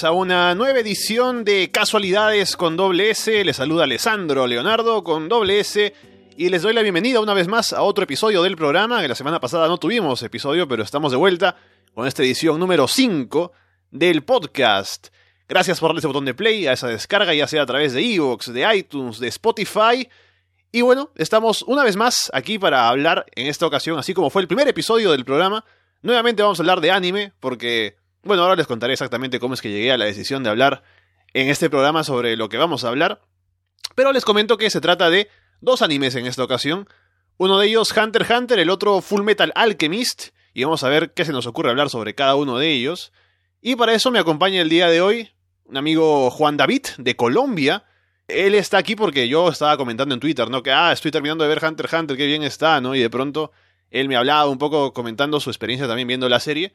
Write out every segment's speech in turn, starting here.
A una nueva edición de Casualidades con doble S. Les saluda Alessandro Leonardo con doble S. Y les doy la bienvenida una vez más a otro episodio del programa, que la semana pasada no tuvimos episodio, pero estamos de vuelta con esta edición número 5 del podcast. Gracias por darle ese botón de play a esa descarga, ya sea a través de Evox, de iTunes, de Spotify. Y bueno, estamos una vez más aquí para hablar en esta ocasión, así como fue el primer episodio del programa, Nuevamente vamos a hablar de anime, porque, bueno, ahora les contaré exactamente cómo es que llegué a la decisión de hablar en este programa sobre lo que vamos a hablar. Pero les comento que se trata de dos animes en esta ocasión. Uno de ellos Hunter x Hunter, el otro Full Metal Alchemist. Y vamos a ver qué se nos ocurre hablar sobre cada uno de ellos. Y para eso me acompaña el día de hoy un amigo Juan David de Colombia. Él está aquí porque yo estaba comentando en Twitter, ¿no? Que, ah, estoy terminando de ver Hunter x Hunter, qué bien está, ¿no? Y de pronto él me hablaba un poco comentando su experiencia también viendo la serie.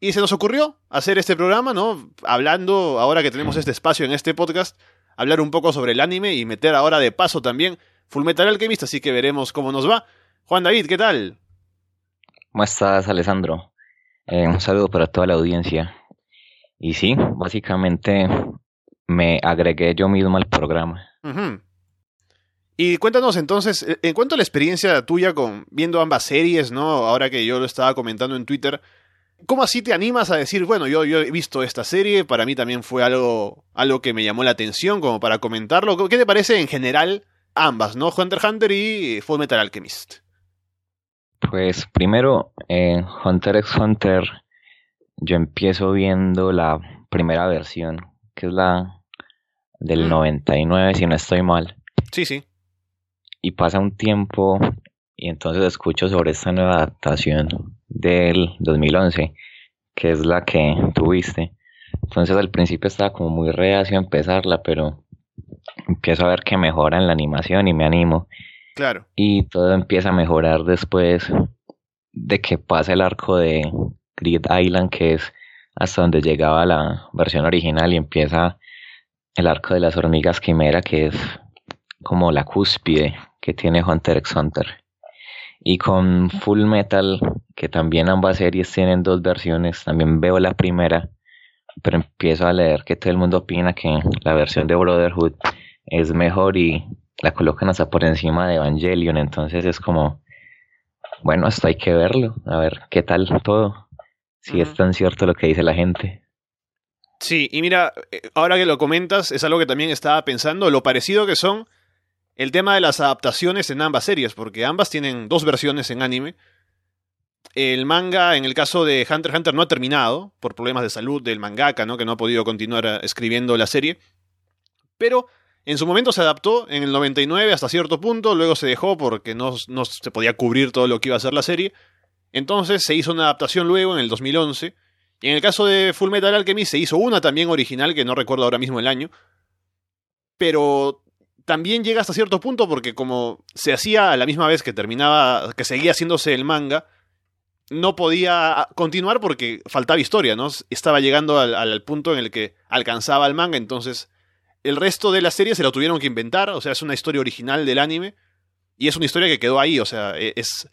Y se nos ocurrió hacer este programa, ¿no? Hablando, ahora que tenemos este espacio en este podcast, hablar un poco sobre el anime y meter ahora de paso también Fullmetal Alchemist, así que veremos cómo nos va. Juan David, ¿qué tal? ¿Cómo estás, Alessandro? Eh, un saludo para toda la audiencia. Y sí, básicamente me agregué yo mismo al programa. Y cuéntanos entonces, en cuanto a la experiencia tuya con viendo ambas series, ¿no? Ahora que yo lo estaba comentando en Twitter, ¿cómo así te animas a decir, bueno, yo, yo he visto esta serie, para mí también fue algo, algo que me llamó la atención como para comentarlo? ¿Qué te parece en general ambas, ¿no? Hunter x Hunter y Full Metal Alchemist. Pues primero, en Hunter x Hunter, yo empiezo viendo la primera versión, que es la del 99, mm. si no estoy mal. Sí, sí y pasa un tiempo y entonces escucho sobre esta nueva adaptación del 2011, que es la que tuviste. Entonces al principio estaba como muy reacio a empezarla, pero empiezo a ver que mejora en la animación y me animo. Claro. Y todo empieza a mejorar después de que pasa el arco de Grid Island, que es hasta donde llegaba la versión original, y empieza el arco de las hormigas quimera, que es como la cúspide que tiene Hunter x Hunter. Y con Full Metal, que también ambas series tienen dos versiones, también veo la primera, pero empiezo a leer que todo el mundo opina que la versión de Brotherhood es mejor y la colocan hasta por encima de Evangelion, entonces es como, bueno, esto hay que verlo, a ver qué tal todo, si es tan cierto lo que dice la gente. Sí, y mira, eh, ahora que lo comentas, es algo que también estaba pensando, lo parecido que son el tema de las adaptaciones en ambas series, porque ambas tienen dos versiones en anime. El manga, en el caso de Hunter x Hunter, no ha terminado por problemas de salud del mangaka, ¿no? que no ha podido continuar eh, escribiendo la serie. Pero en su momento se adaptó en el 99 hasta cierto punto, luego se dejó porque no, no se podía cubrir todo lo que iba a ser la serie. Entonces se hizo una adaptación luego en el 2011. Y en el caso de Full Metal Alchemist se hizo una también original, que no recuerdo ahora mismo el año. Pero también llega hasta cierto punto porque como se hacía a la misma vez que terminaba, que seguía haciéndose el manga, no podía continuar porque faltaba historia, ¿no? Estaba llegando al, punto en el que alcanzaba el manga, entonces el resto de la serie se lo tuvieron que inventar, o sea, es una historia original del anime y es una historia que quedó ahí, o sea, e, es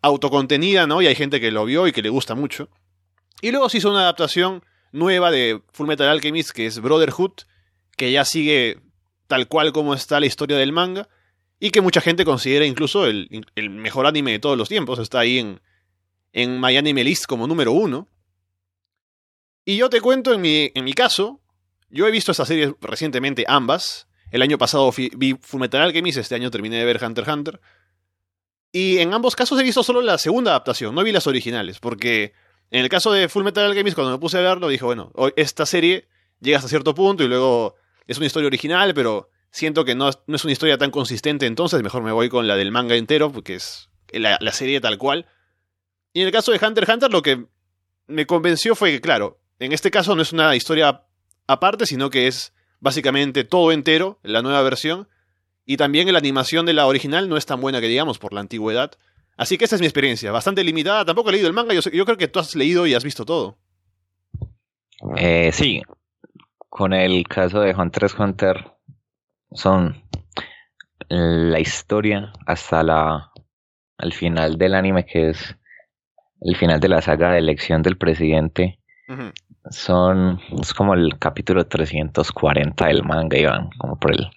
autocontenida, ¿no? Y hay gente que lo vio y que le gusta mucho. Y luego se hizo una adaptación nueva de Fullmetal Alchemist que es Brotherhood, que ya sigue tal cual como está la historia del manga, y que mucha gente considera incluso el, mejor anime de todos los tiempos, está ahí en, en Anime List como número uno. Y yo te cuento en mi, en mi caso, yo he visto esta serie recientemente ambas, el año pasado vi Fullmetal Alchemist, este año terminé de ver Hunter x Hunter, y en ambos casos he visto solo la segunda adaptación, no vi las originales, porque en el caso de Fullmetal Alchemist, cuando me puse a verlo, dije, bueno, esta serie llega hasta cierto punto y luego es una historia original, pero siento que no, no, es una historia tan consistente, entonces mejor me voy con la del manga entero, porque es la, serie tal cual. Y en el caso de Hunter x Hunter, lo que me convenció fue que, claro, en este caso no es una historia aparte, sino que es básicamente todo entero, la nueva versión. Y también la animación de la original no es tan buena que digamos por la antigüedad. Así que esta es mi experiencia, bastante limitada. Tampoco he leído el manga, yo, yo creo que tú has leído y has visto todo. Eh, sí, con el caso de Hunter x Hunter son la historia hasta la al final del anime que es el final de la saga de elección del presidente. Son, es como el capítulo 340 del manga, iban como por el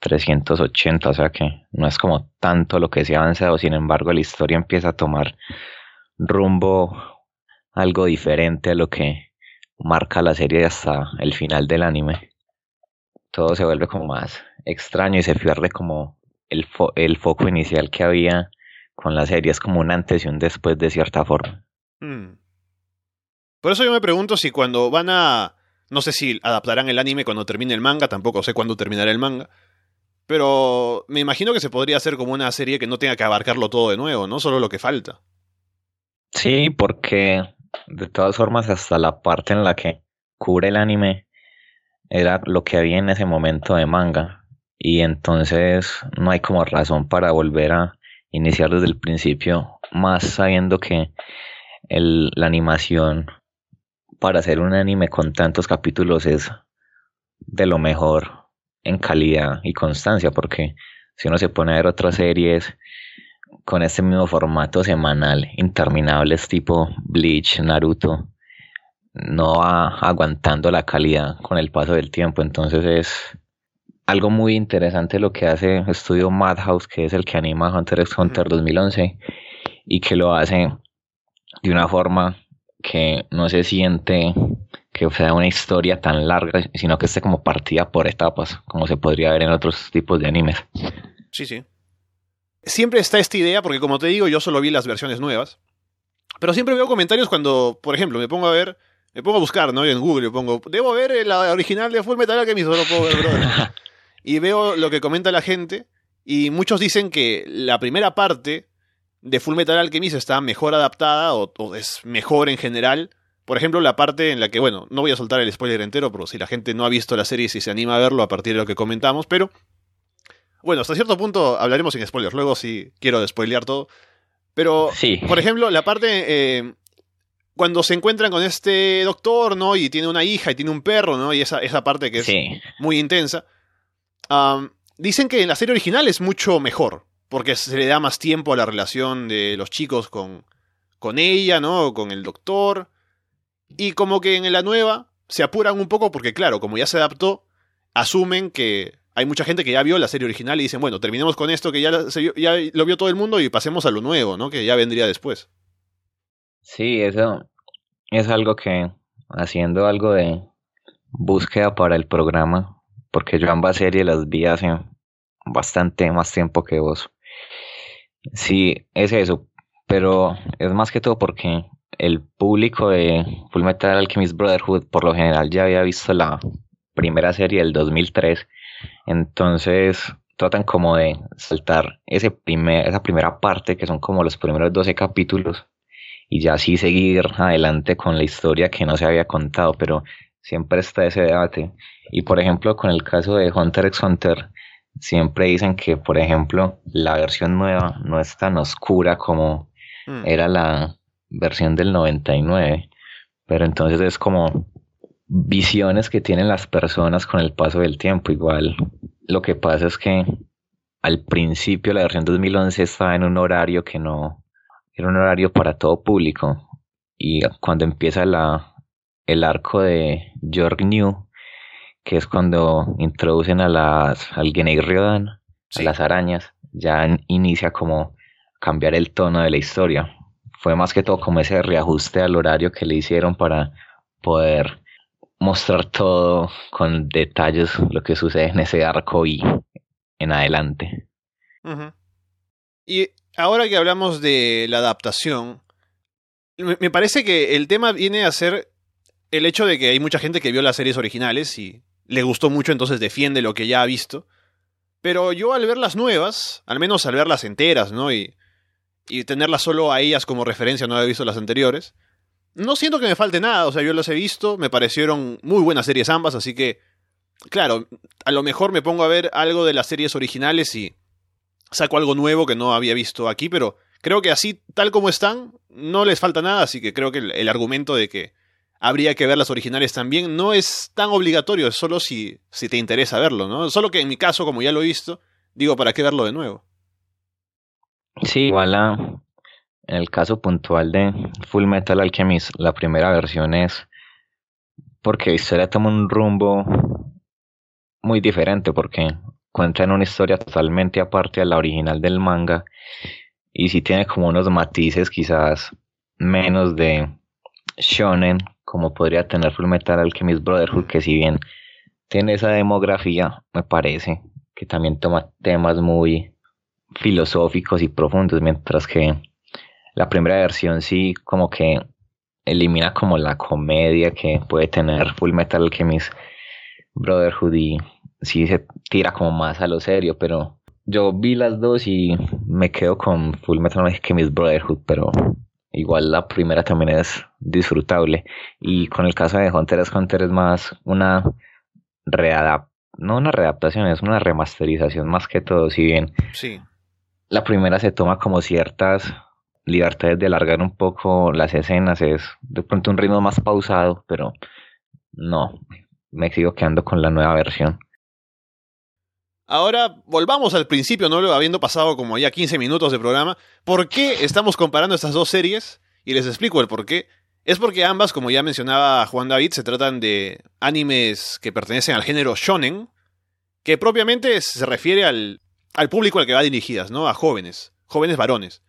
380, o sea que no es como tanto lo que se ha avanzado, sin embargo la historia empieza a tomar rumbo algo diferente a lo que marca la serie hasta el final del anime. Todo se vuelve como más extraño y se pierde como el, el foco inicial que había con la serie, es como un antes y un después de cierta forma. Hmm. Por eso yo me pregunto si cuando van a... No sé si adaptarán el anime cuando termine el manga, tampoco sé cuándo terminará el manga. Pero me imagino que se podría hacer como una serie que no tenga que abarcarlo todo de nuevo, ¿no? Solo lo que falta. Sí, porque de todas formas hasta la parte en la que cubre el anime era lo que había en ese momento de manga. Y entonces no hay como razón para volver a iniciar desde el principio, más sabiendo que el, la animación para hacer un anime con tantos capítulos es de lo mejor en calidad y constancia, porque si uno se pone a ver otras series con este mismo formato semanal, interminables tipo Bleach, Naruto, no va aguantando la calidad con el paso del tiempo. Entonces es algo muy interesante lo que hace Estudio Madhouse, que es el que anima Hunter x Hunter 2011, y que lo hace de una forma que no se siente que sea una historia tan larga, sino que esté como partida por etapas, como se podría ver en otros tipos de animes. Sí, sí. Siempre está esta idea, porque como te digo, yo solo vi las versiones nuevas. Pero siempre veo comentarios cuando, por ejemplo, me pongo a ver, me pongo a buscar, ¿no? En Google, me pongo, debo ver la original de Full Metal Alchemist, solo puedo ver, brother. y veo lo que comenta la gente, y muchos dicen que la primera parte de Full Metal Alchemist está mejor adaptada o, es mejor en general. Por ejemplo, la parte en la que, bueno, no voy a soltar el spoiler entero, pero si la gente no ha visto la serie y si se anima a verlo a partir de lo que comentamos, pero bueno, hasta cierto punto hablaremos sin spoilers, luego sí quiero spoilear todo. Pero, sí. por ejemplo, la parte eh, cuando se encuentran con este doctor, ¿no? Y tiene una hija y tiene un perro, ¿no? Y esa, esa parte que es muy intensa. dicen que en la serie original es mucho mejor porque se le da más tiempo a la relación de los chicos con, con ella, ¿no? Con el doctor. Y como que en la nueva se apuran un poco porque, claro, como ya se adaptó, asumen que hay mucha gente que ya vio la serie original y dicen, bueno, terminemos con esto que ya, ya lo vio todo el mundo y pasemos a lo nuevo, ¿no? Que ya vendría después. Sí, eso es algo que, haciendo algo de búsqueda para el programa, porque yo ambas series las vi hace bastante más tiempo que vos. Sí, es eso, pero es más que todo porque el público de Full Metal Alchemist Brotherhood por lo general ya había visto la primera serie del 2003, entonces tratan como de saltar ese primer, esa primera parte que son como los primeros 12 capítulos y ya así seguir adelante con la historia que no se había contado, pero siempre está ese debate. Y por ejemplo, con el caso de Hunter x Hunter, siempre dicen que, por ejemplo, la versión nueva no es tan oscura como hmm. era la versión del 99, pero entonces es como visiones que tienen las personas con el paso del tiempo. Igual lo que pasa es que al principio la versión 2011 estaba en un horario que no era un horario para todo público y cuando empieza la, el arco de York New que es cuando introducen a las, al Guinea Riodan, a las arañas, ya inicia como cambiar el tono de la historia. Fue más que todo como ese reajuste al horario que le hicieron para poder mostrar todo con detalles lo que sucede en ese arco y en adelante. Y ahora que hablamos de la adaptación, me parece que el tema viene a ser el hecho de que hay mucha gente que vio las series originales y le gustó mucho, entonces defiende lo que ya ha visto. Pero yo al ver las nuevas, al menos al verlas enteras, ¿no? Y, y tenerlas solo a ellas como referencia, no haber visto las anteriores, no siento que me falte nada, o sea, yo las he visto, me parecieron muy buenas series ambas, así que, claro, a lo mejor me pongo a ver algo de las series originales y saco algo nuevo que no había visto aquí, pero creo que así, tal como están, no les falta nada, así que creo que el argumento de que habría que ver las originales también. No es tan obligatorio, es solo si, si te interesa verlo, ¿no? Solo que en mi caso, como ya lo he visto, digo, ¿para qué verlo de nuevo? Sí, igual en el caso puntual de Full Metal Alchemist, la primera versión es porque la historia toma un rumbo muy diferente, porque cuentan una historia totalmente aparte a la original del manga y si tiene como unos matices quizás menos de shonen como podría tener Full Metal Alchemist Brotherhood que si bien tiene esa demografía me parece que también toma temas muy filosóficos y profundos mientras que la primera versión sí como que elimina como la comedia que puede tener Full Metal Alchemist Brotherhood y sí se tira como más a lo serio, pero yo vi las dos y me quedo con Full Metal Alchemist Brotherhood, pero igual la primera también es disfrutable. Y con el caso de Hunter x Hunter es más una readaptación, no una readaptación, es una remasterización más que todo, si bien sí. la primera se toma como ciertas libertades de alargar un poco las escenas, es de pronto un ritmo más pausado, pero no, me sigo quedando con la nueva versión. Ahora volvamos al principio, ¿no? Habiendo pasado como ya 15 minutos de programa. ¿Por qué estamos comparando estas dos series? Y les explico el por qué. Es porque ambas, como ya mencionaba Juan David, se tratan de animes que pertenecen al género shonen, que propiamente se refiere al, al público al que va dirigidas, ¿no? A jóvenes, jóvenes varones.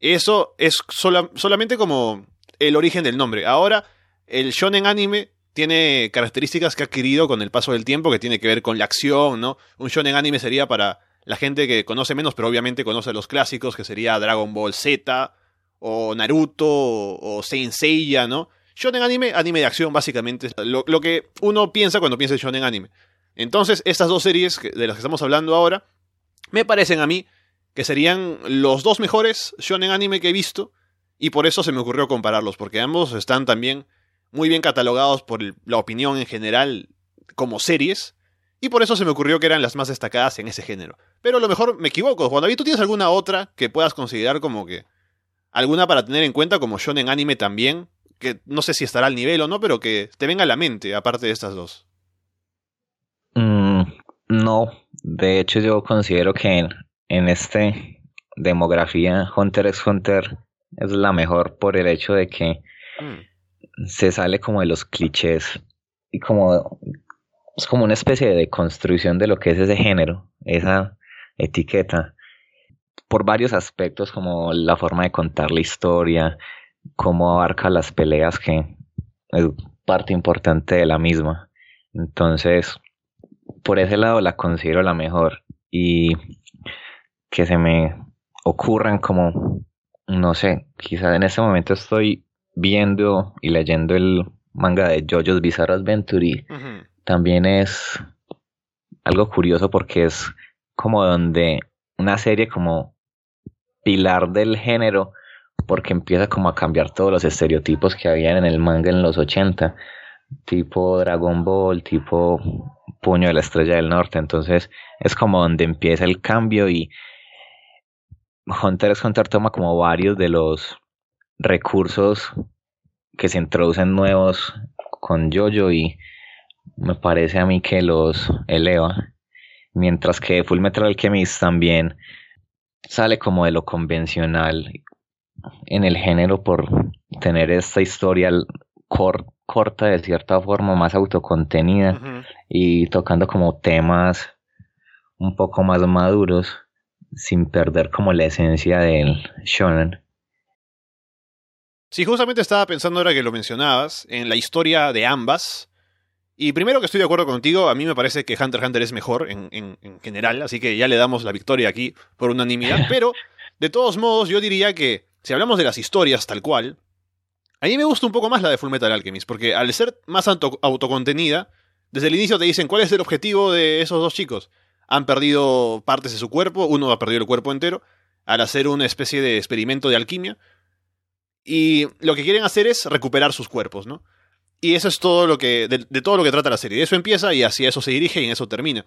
Eso es solamente como el origen del nombre. Ahora, el shonen anime tiene características que ha adquirido con el paso del tiempo, que tiene que ver con la acción, ¿no? Un shonen anime sería para la gente que conoce menos, pero obviamente conoce los clásicos, que sería Dragon Ball Z, o Naruto, o Saint Seiya, ¿no? Shonen anime, anime de acción, básicamente, lo, lo que uno piensa cuando piensa en shonen anime. Entonces, estas dos series de las que estamos hablando ahora, me parecen a mí que serían los dos mejores shonen anime que he visto, y por eso se me ocurrió compararlos, porque ambos están también muy bien catalogados por la opinión en general como series, y por eso se me ocurrió que eran las más destacadas en ese género. Pero a lo mejor me equivoco. Juan David, ¿tú tienes alguna otra que puedas considerar como que... alguna para tener en cuenta como shonen anime también? Que no sé si estará al nivel o no, pero que te venga a la mente, aparte de estas dos. Mm, no, de hecho yo considero que en, este demografía Hunter x Hunter es la mejor por el hecho de que... Mm se sale como de los clichés y como es como una especie de construcción de lo que es ese género, esa etiqueta, por varios aspectos como la forma de contar la historia, cómo abarca las peleas que es parte importante de la misma. Entonces, por ese lado la considero la mejor y que se me ocurran como, no sé, quizás en este momento estoy viendo y leyendo el manga de JoJo's Bizarre Adventure y también es algo curioso porque es como donde una serie como pilar del género porque empieza como a cambiar todos los estereotipos que habían en el manga en los 80 tipo Dragon Ball, tipo Puño de la Estrella del Norte, entonces es como donde empieza el cambio y Hunter x Hunter toma como varios de los recursos que se introducen nuevos con Jojo y me parece a mí que los eleva. Mientras que Full Metal Alchemist también sale como de lo convencional en el género por tener esta historia corta de cierta forma, más autocontenida y tocando como temas un poco más maduros sin perder como la esencia del shonen. Sí, justamente estaba pensando ahora que lo mencionabas, en la historia de ambas. Y primero que estoy de acuerdo contigo, a mí me parece que Hunter x Hunter es mejor en, en, general, así que ya le damos la victoria aquí por unanimidad. Pero, de todos modos, yo diría que si hablamos de las historias tal cual, a mí me gusta un poco más la de Fullmetal Alchemist, porque al ser más autocontenida, desde el inicio te dicen cuál es el objetivo de esos dos chicos. Han perdido partes de su cuerpo, uno ha perdido el cuerpo entero, al hacer una especie de experimento de alquimia. Y lo que quieren hacer es recuperar sus cuerpos, ¿no? Y eso es todo lo que. De, todo lo que trata la serie. De eso empieza y hacia eso se dirige y en eso termina.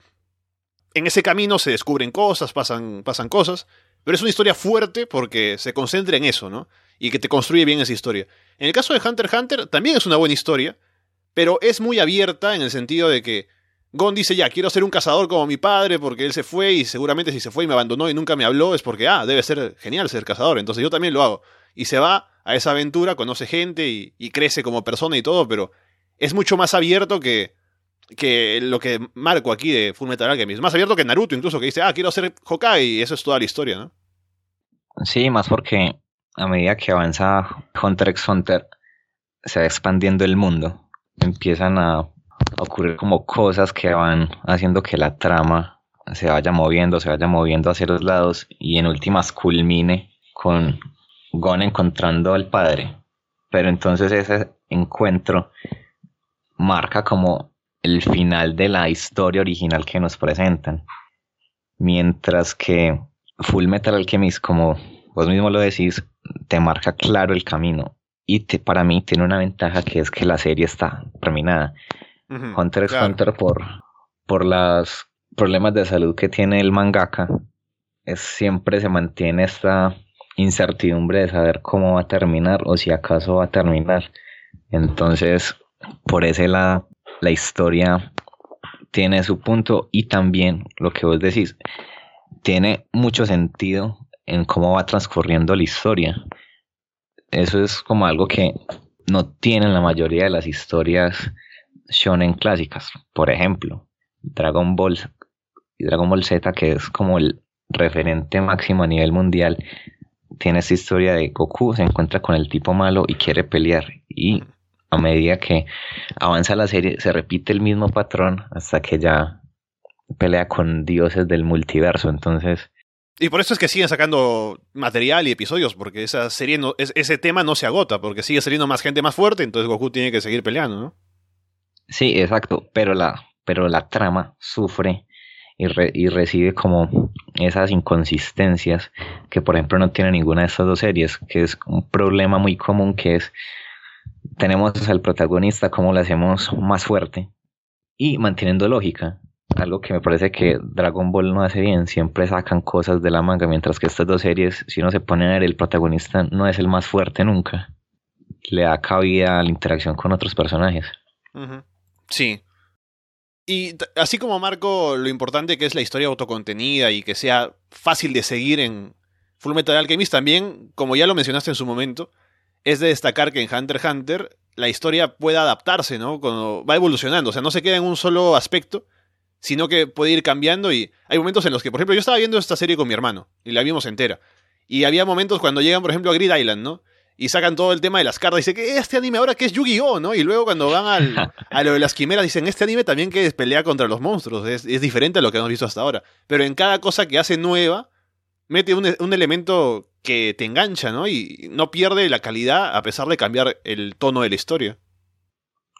En ese camino se descubren cosas, pasan, pasan cosas. Pero es una historia fuerte porque se concentra en eso, ¿no? Y que te construye bien esa historia. En el caso de Hunter x Hunter, también es una buena historia. Pero es muy abierta en el sentido de que Gon dice, ya, quiero ser un cazador como mi padre porque él se fue y seguramente si se fue y me abandonó y nunca me habló es porque, ah, debe ser genial ser cazador, entonces yo también lo hago. Y se va a esa aventura, conoce gente y, crece como persona y todo, pero es mucho más abierto que, que lo que marco aquí de Full Metal Alchemist. Más abierto que Naruto, incluso, que dice, ah, quiero ser Hokage, y eso es toda la historia, ¿no? Sí, más porque a medida que avanza Hunter x Hunter, se va expandiendo el mundo. Empiezan a ocurrir como cosas que van haciendo que la trama se vaya moviendo, se vaya moviendo hacia los lados y en últimas culmine con Gon encontrando al padre. Pero entonces ese encuentro marca como el final de la historia original que nos presentan. Mientras que Full Metal Alchemist, como vos mismo lo decís, te marca claro el camino. Y para mí tiene una ventaja que es que la serie está terminada. Hunter x Hunter por, por los problemas de salud que tiene el mangaka, es, siempre se mantiene esta incertidumbre de saber cómo va a terminar o si acaso va a terminar. Entonces, por ese lado, la historia tiene su punto y también lo que vos decís, tiene mucho sentido en cómo va transcurriendo la historia. Eso es como algo que no tienen la mayoría de las historias shonen clásicas. Por ejemplo, Dragon Ball y Dragon Ball Z, que es como el referente máximo a nivel mundial, tiene esta historia de Goku se encuentra con el tipo malo y quiere pelear. Y a medida que avanza la serie, se repite el mismo patrón hasta que ya pelea con dioses del multiverso. Entonces. Y por eso es que siguen sacando material y episodios, porque esa serie no, ese tema no se agota, porque sigue saliendo más gente más fuerte, entonces Goku tiene que seguir peleando, ¿no? Sí, exacto, pero la, pero la trama sufre y, y, recibe como esas inconsistencias que por ejemplo no tiene ninguna de estas dos series, que es un problema muy común que es tenemos al protagonista, cómo lo hacemos más fuerte y manteniendo lógica. Algo que me parece que Dragon Ball no hace bien, siempre sacan cosas de la manga, mientras que estas dos series, si uno se pone a ver, el protagonista no es el más fuerte nunca. Le da cabida a la interacción con otros personajes. Sí. Y así como marco lo importante que es la historia autocontenida y que sea fácil de seguir en Full Metal Alchemist, también, como ya lo mencionaste en su momento, es de destacar que en Hunter x Hunter la historia puede adaptarse, ¿no? Cuando va evolucionando, o sea, no se queda en un solo aspecto, sino que puede ir cambiando y hay momentos en los que, por ejemplo, yo estaba viendo esta serie con mi hermano y la vimos entera. Y había momentos cuando llegan, por ejemplo, a Grid Island, ¿no? Y sacan todo el tema de las cartas. Y dice que este anime ahora que es Yu-Gi-Oh, ¿no? Y luego cuando van al, a lo de las quimeras dicen, este anime también que es pelea contra los monstruos. Es, es diferente a lo que hemos visto hasta ahora. Pero en cada cosa que hace nueva, mete un, un, elemento que te engancha, ¿no? Y no pierde la calidad a pesar de cambiar el tono de la historia.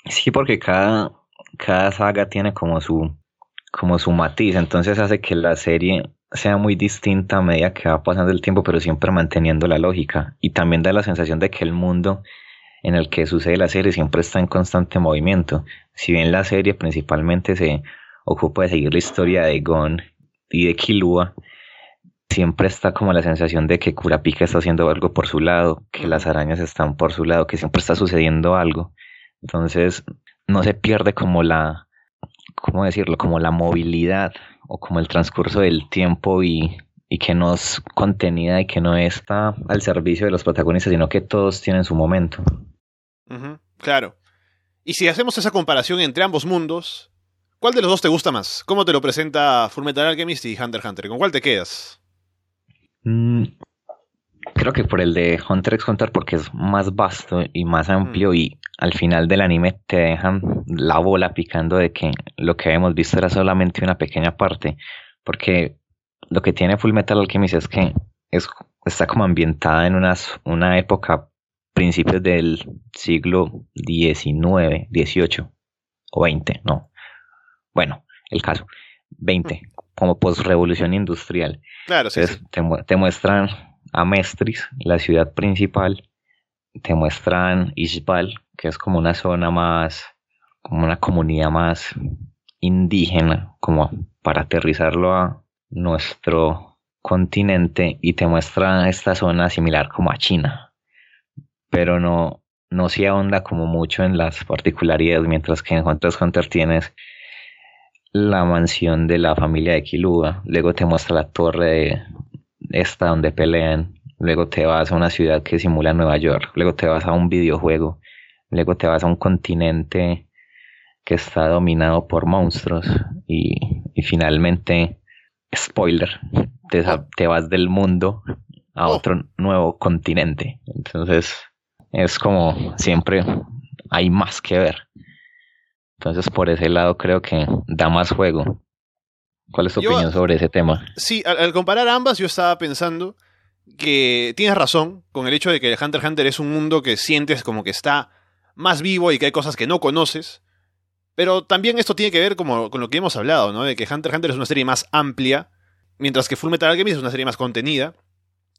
Sí, porque cada, cada saga tiene como su, como su matiz, entonces hace que la serie sea muy distinta a medida que va pasando el tiempo, pero siempre manteniendo la lógica. Y también da la sensación de que el mundo en el que sucede la serie siempre está en constante movimiento. Si bien la serie principalmente se ocupa de seguir la historia de Gon y de Killua, siempre está como la sensación de que Kurapika está haciendo algo por su lado, que las arañas están por su lado, que siempre está sucediendo algo. Entonces, no se pierde como la, ¿cómo decirlo? Como la movilidad o como el transcurso del tiempo y, y que no es contenida y que no está al servicio de los protagonistas, sino que todos tienen su momento. claro. Y si hacemos esa comparación entre ambos mundos, ¿cuál de los dos te gusta más? ¿Cómo te lo presenta Fullmetal Alchemist y Hunter x Hunter? ¿Con cuál te quedas? Mm, creo que por el de Hunter x Hunter porque es más vasto y más amplio mm. y al final del anime te dejan la bola picando de que lo que habíamos visto era solamente una pequeña parte porque lo que tiene Full Metal Alchemist es que es, está como ambientada en unas, una época principios del siglo XIX, XVIII o XX, no. Bueno, el caso, 20, como post-revolución industrial. Claro, sí. Te, te, muestran a Mestris, la ciudad principal, te muestran Ishbal, que es como una zona más, como una comunidad más indígena, como para aterrizarlo a nuestro continente, y te muestran esta zona similar como a China, pero no, no se ahonda como mucho en las particularidades, mientras que en Hunter x Hunter tienes la mansión de la familia de Kilua, luego te muestra la torre de esta donde pelean, luego te vas a una ciudad que simula Nueva York, luego te vas a un videojuego, luego te vas a un continente que está dominado por monstruos y, y finalmente, spoiler, te, te, vas del mundo a oh. otro nuevo continente. Entonces, es como siempre hay más que ver. Entonces, por ese lado creo que da más juego. ¿Cuál es tu opinión sobre ese tema? Sí, al, comparar ambas, yo estaba pensando que tienes razón con el hecho de que Hunter x Hunter es un mundo que sientes como que está más vivo y que hay cosas que no conoces. Pero también esto tiene que ver como, con lo que hemos hablado, ¿no? De que Hunter x Hunter es una serie más amplia, mientras que Full Metal Alchemist es una serie más contenida.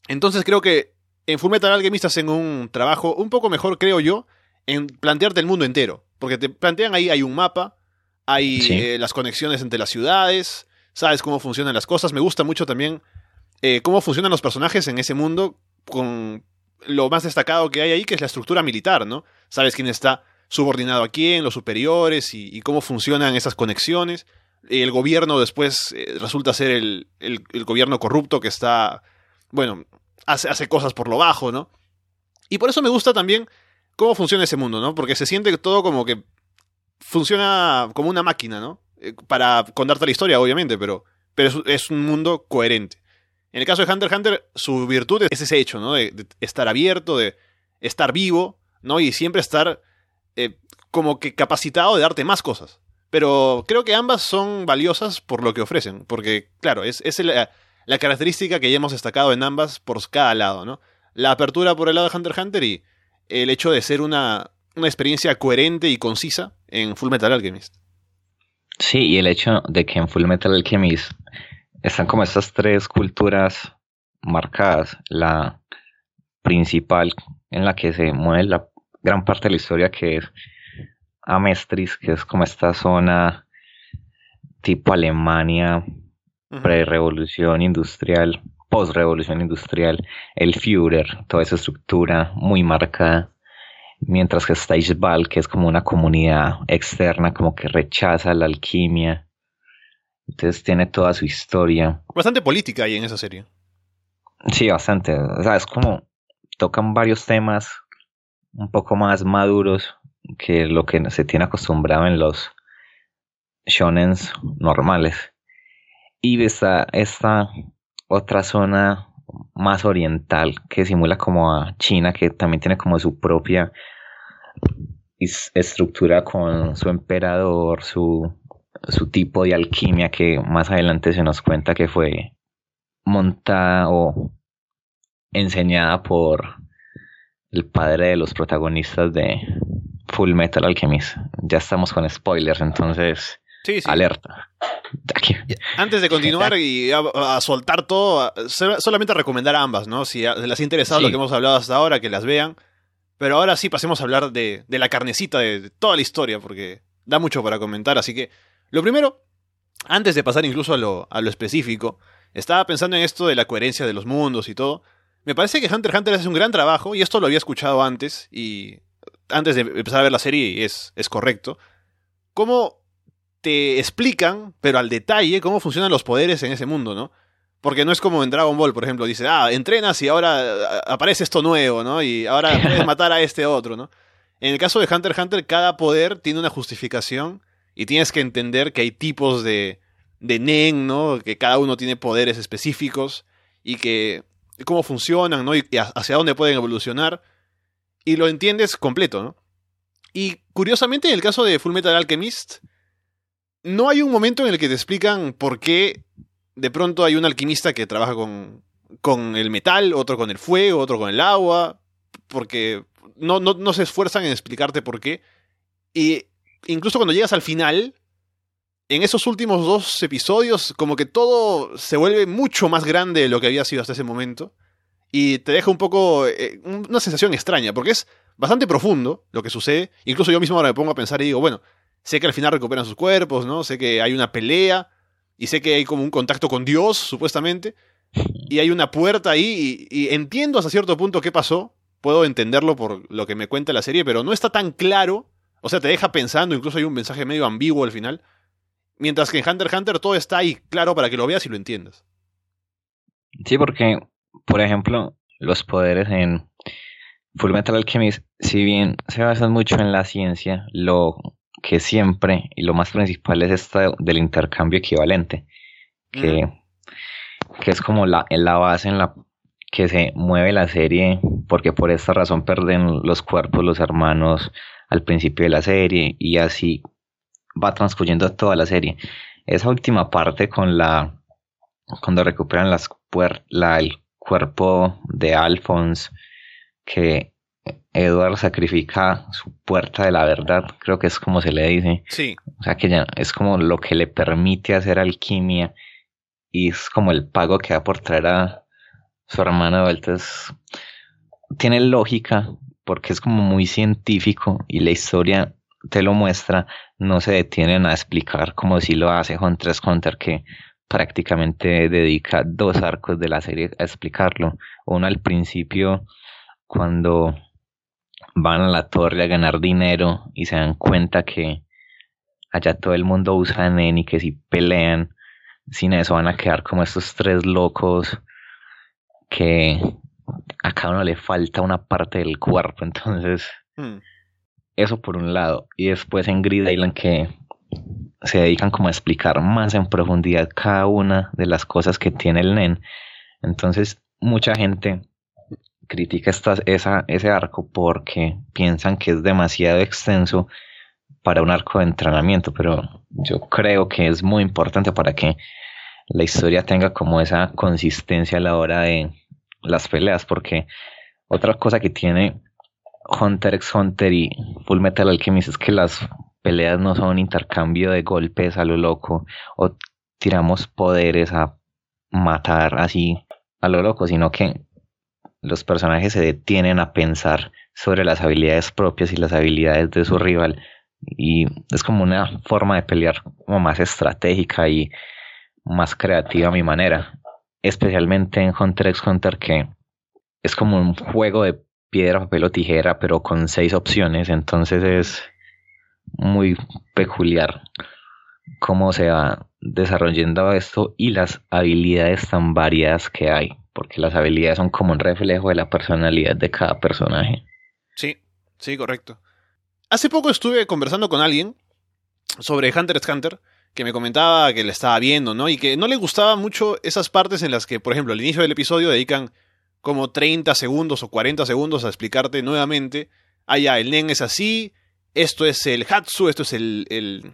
Entonces creo que en Full Metal Alchemist hacen un trabajo un poco mejor, creo yo, en plantearte el mundo entero. Porque te plantean ahí, hay un mapa, hay eh, las conexiones entre las ciudades, sabes cómo funcionan las cosas. Me gusta mucho también eh, cómo funcionan los personajes en ese mundo con lo más destacado que hay ahí, que es la estructura militar, ¿no? Sabes quién está subordinado a quién, los superiores y, cómo funcionan esas conexiones. El gobierno después eh, resulta ser el, el, gobierno corrupto que está, bueno, hace, hace cosas por lo bajo, ¿no? Y por eso me gusta también cómo funciona ese mundo, ¿no? Porque se siente todo como que funciona como una máquina, ¿no? Eh, para contarte la historia, obviamente, pero, pero es, un mundo coherente. En el caso de Hunter x Hunter, su virtud es ese hecho, ¿no? De, estar abierto, de estar vivo, ¿no? Y siempre estar eh, como que capacitado de darte más cosas. Pero creo que ambas son valiosas por lo que ofrecen, porque, claro, es, es la, característica que ya hemos destacado en ambas por cada lado, ¿no? La apertura por el lado de Hunter x Hunter y el hecho de ser una, una experiencia coherente y concisa en Full Metal Alchemist. Sí, y el hecho de que en Full Metal Alchemist están como estas tres culturas marcadas. La principal en la que se mueve la gran parte de la historia que es Amestris, que es como esta zona tipo Alemania, pre-revolución industrial, post-revolución industrial, el Führer, toda esa estructura muy marcada, mientras que Ishbal, que es como una comunidad externa, como que rechaza la alquimia, entonces tiene toda su historia. Bastante política ahí en esa serie. Sí, bastante, o sea, es como tocan varios temas un poco más maduros que lo que se tiene acostumbrado en los shonens normales. Y está esta otra zona más oriental que simula como a China, que también tiene como su propia estructura con su emperador, su, su tipo de alquimia que más adelante se nos cuenta que fue montada o enseñada por el padre de los protagonistas de Full Metal Alchemist. Ya estamos con spoilers, entonces alerta. Antes de continuar y a, soltar todo, solamente recomendar a ambas, ¿no? Si les ha interesado lo que hemos hablado hasta ahora, que las vean. Pero ahora sí pasemos a hablar de, la carnecita de, toda la historia, porque da mucho para comentar. Así que, lo primero, antes de pasar incluso a lo, a lo específico, estaba pensando en esto de la coherencia de los mundos y todo. Me parece que Hunter x Hunter hace un gran trabajo, y esto lo había escuchado antes, y antes de empezar a ver la serie es, es correcto. Cómo te explican, pero al detalle, cómo funcionan los poderes en ese mundo, ¿no? Porque no es como en Dragon Ball, por ejemplo, dice, ah, entrenas y ahora aparece esto nuevo, ¿no? Y ahora puedes matar a este otro, ¿no? En el caso de Hunter x Hunter, cada poder tiene una justificación y tienes que entender que hay tipos de, de Nen, ¿no? Que cada uno tiene poderes específicos y que cómo funcionan, ¿no? Y hacia dónde pueden evolucionar. Y lo entiendes completo, ¿no? Y curiosamente, en el caso de Full Metal Alchemist, no hay un momento en el que te explican por qué de pronto hay un alquimista que trabaja con, con el metal, otro con el fuego, otro con el agua, porque no, no, no se esfuerzan en explicarte por qué. Y incluso cuando llegas al final, en esos últimos dos episodios, como que todo se vuelve mucho más grande de lo que había sido hasta ese momento. Y te deja un poco eh, una sensación extraña, porque es bastante profundo lo que sucede. Incluso yo mismo ahora me pongo a pensar y digo, bueno, Sé que al final recuperan sus cuerpos, ¿no? Sé que hay una pelea y sé que hay como un contacto con Dios, supuestamente. Y hay una puerta ahí y, entiendo hasta cierto punto qué pasó. Puedo entenderlo por lo que me cuenta la serie, pero no está tan claro. O sea, te deja pensando, incluso hay un mensaje medio ambiguo al final. Mientras que en Hunter x Hunter todo está ahí, claro, para que lo veas y lo entiendas. Sí, porque, por ejemplo, los poderes en Fullmetal Alchemist, si bien se basan mucho en la ciencia, lo que siempre, y lo más principal es esta del intercambio equivalente, que, que es como la, la base en la que se mueve la serie, porque por esta razón pierden los cuerpos los hermanos al principio de la serie, y así va transcurriendo toda la serie. Esa última parte con la cuando recuperan las la, el cuerpo de Alphonse que Edward sacrifica su puerta de la verdad, creo que es como se le dice. Sí. O sea que ya es como lo que le permite hacer alquimia y es como el pago que da por traer a su hermana de vuelta. tiene lógica porque es como muy científico y la historia te lo muestra, no se detienen a explicar como si lo hace Hunter x Hunter que prácticamente dedica dos arcos de la serie a explicarlo. Uno al principio cuando van a la torre a ganar dinero y se dan cuenta que allá todo el mundo usa nen y que si pelean sin eso van a quedar como estos tres locos que a cada uno le falta una parte del cuerpo. Entonces hmm. eso por un lado. Y después en Grid Island que se dedican como a explicar más en profundidad cada una de las cosas que tiene el nen. Entonces mucha gente critica esta, ese arco porque piensan que es demasiado extenso para un arco de entrenamiento, pero yo creo que es muy importante para que la historia tenga como esa consistencia a la hora de las peleas, porque otra cosa que tiene Hunter x Hunter y Full Metal Alchemist es que las peleas no son intercambio de golpes a lo loco o tiramos poderes a matar así a lo loco, sino que los personajes se detienen a pensar sobre las habilidades propias y las habilidades de su rival. Y es como una forma de pelear como más estratégica y más creativa a mi manera. Especialmente en Hunter x Hunter que es como un juego de piedra, papel o tijera pero con seis opciones. Entonces es muy peculiar cómo se va desarrollando esto y las habilidades tan variadas que hay porque las habilidades son como un reflejo de la personalidad de cada personaje. Sí, sí, correcto. Hace poco estuve conversando con alguien sobre Hunter x Hunter que me comentaba que le estaba viendo, ¿no? Y que no le gustaba mucho esas partes en las que, por ejemplo, al inicio del episodio dedican como 30 segundos o 40 segundos a explicarte nuevamente, ah, ya, el Nen es así, esto es el Hatsu, esto es el, el,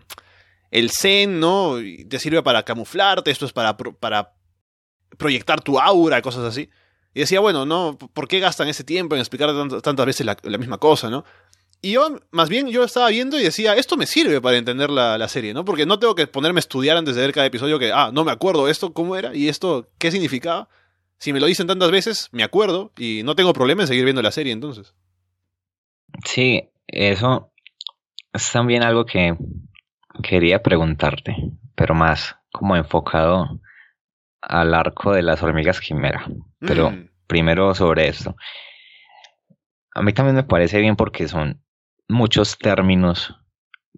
el Zen, ¿no? Y te sirve para camuflarte, esto es para, para proyectar tu aura, cosas así. Y decía, bueno, ¿no? ¿Por qué gastan ese tiempo en explicar tantas, veces la, misma cosa, ¿no? Y yo, más bien, yo estaba viendo y decía, esto me sirve para entender la, serie, ¿no? Porque no tengo que ponerme a estudiar antes de ver cada episodio que, ah, no me acuerdo esto, cómo era y esto, qué significaba. Si me lo dicen tantas veces, me acuerdo y no tengo problema en seguir viendo la serie entonces. Sí, eso es también algo que quería preguntarte, pero más como enfocado al arco de las hormigas quimera. Pero mm. primero sobre esto. A mí también me parece bien porque son muchos términos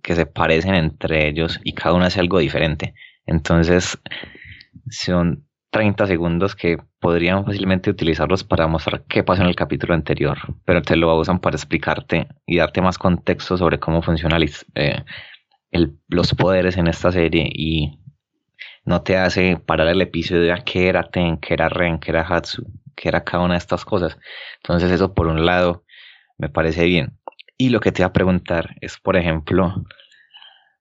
que se parecen entre ellos y cada uno hace algo diferente. Entonces, son 30 segundos que podrían fácilmente utilizarlos para mostrar qué pasó en el capítulo anterior, pero te lo usan para explicarte y darte más contexto sobre cómo funcionan eh, los poderes en esta serie y no te hace parar el episodio de qué era Ten, qué era Ren, qué era Hatsu, qué era cada una de estas cosas. Entonces eso por un lado me parece bien. Y lo que te voy a preguntar es, por ejemplo,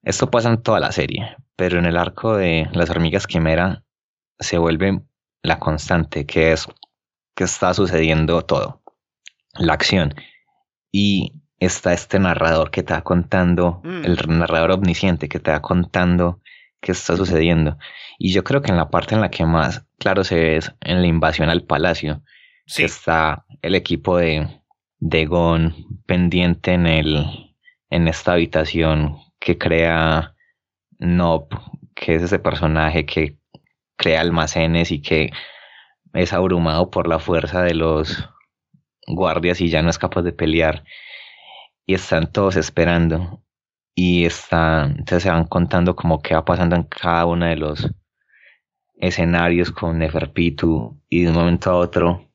esto pasa en toda la serie, pero en el arco de las hormigas quimera se vuelve la constante, que es que está sucediendo todo, la acción. Y está este narrador que te va contando, mm. el narrador omnisciente que te va contando qué está sucediendo. Y yo creo que en la parte en la que más claro se ve es en la invasión al palacio. Sí. Está el equipo de, de Gon pendiente en el en esta habitación que crea Nob, que es ese personaje que crea almacenes y que es abrumado por la fuerza de los guardias y ya no es capaz de pelear. Y están todos esperando y están, se van contando como qué va pasando en cada uno de los escenarios con Neferpitu y de un momento a otro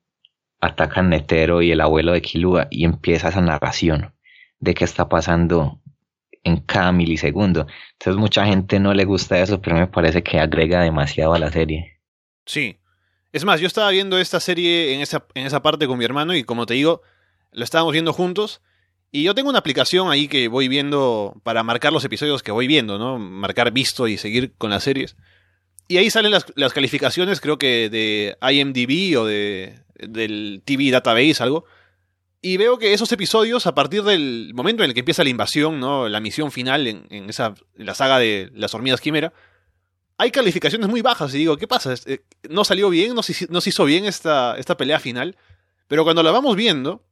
atacan Netero y el abuelo de Kilua y empieza esa narración de qué está pasando en cada milisegundo. Entonces mucha gente no le gusta eso, pero me parece que agrega demasiado a la serie. Sí. Es más, yo estaba viendo esta serie en esa, en esa parte con mi hermano y como te digo, lo estábamos viendo juntos. Y yo tengo una aplicación ahí que voy viendo para marcar los episodios que voy viendo, ¿no? Marcar visto y seguir con las series. Y ahí salen las, las calificaciones, creo que de IMDb o de, del TV Database, algo. Y veo que esos episodios, a partir del momento en el que empieza la invasión, ¿no? La misión final en, en esa, la saga de las hormigas quimera, hay calificaciones muy bajas. Y digo, ¿qué pasa? Eh, ¿No salió bien? ¿No se, no se hizo bien esta, esta pelea final? Pero cuando la vamos viendo,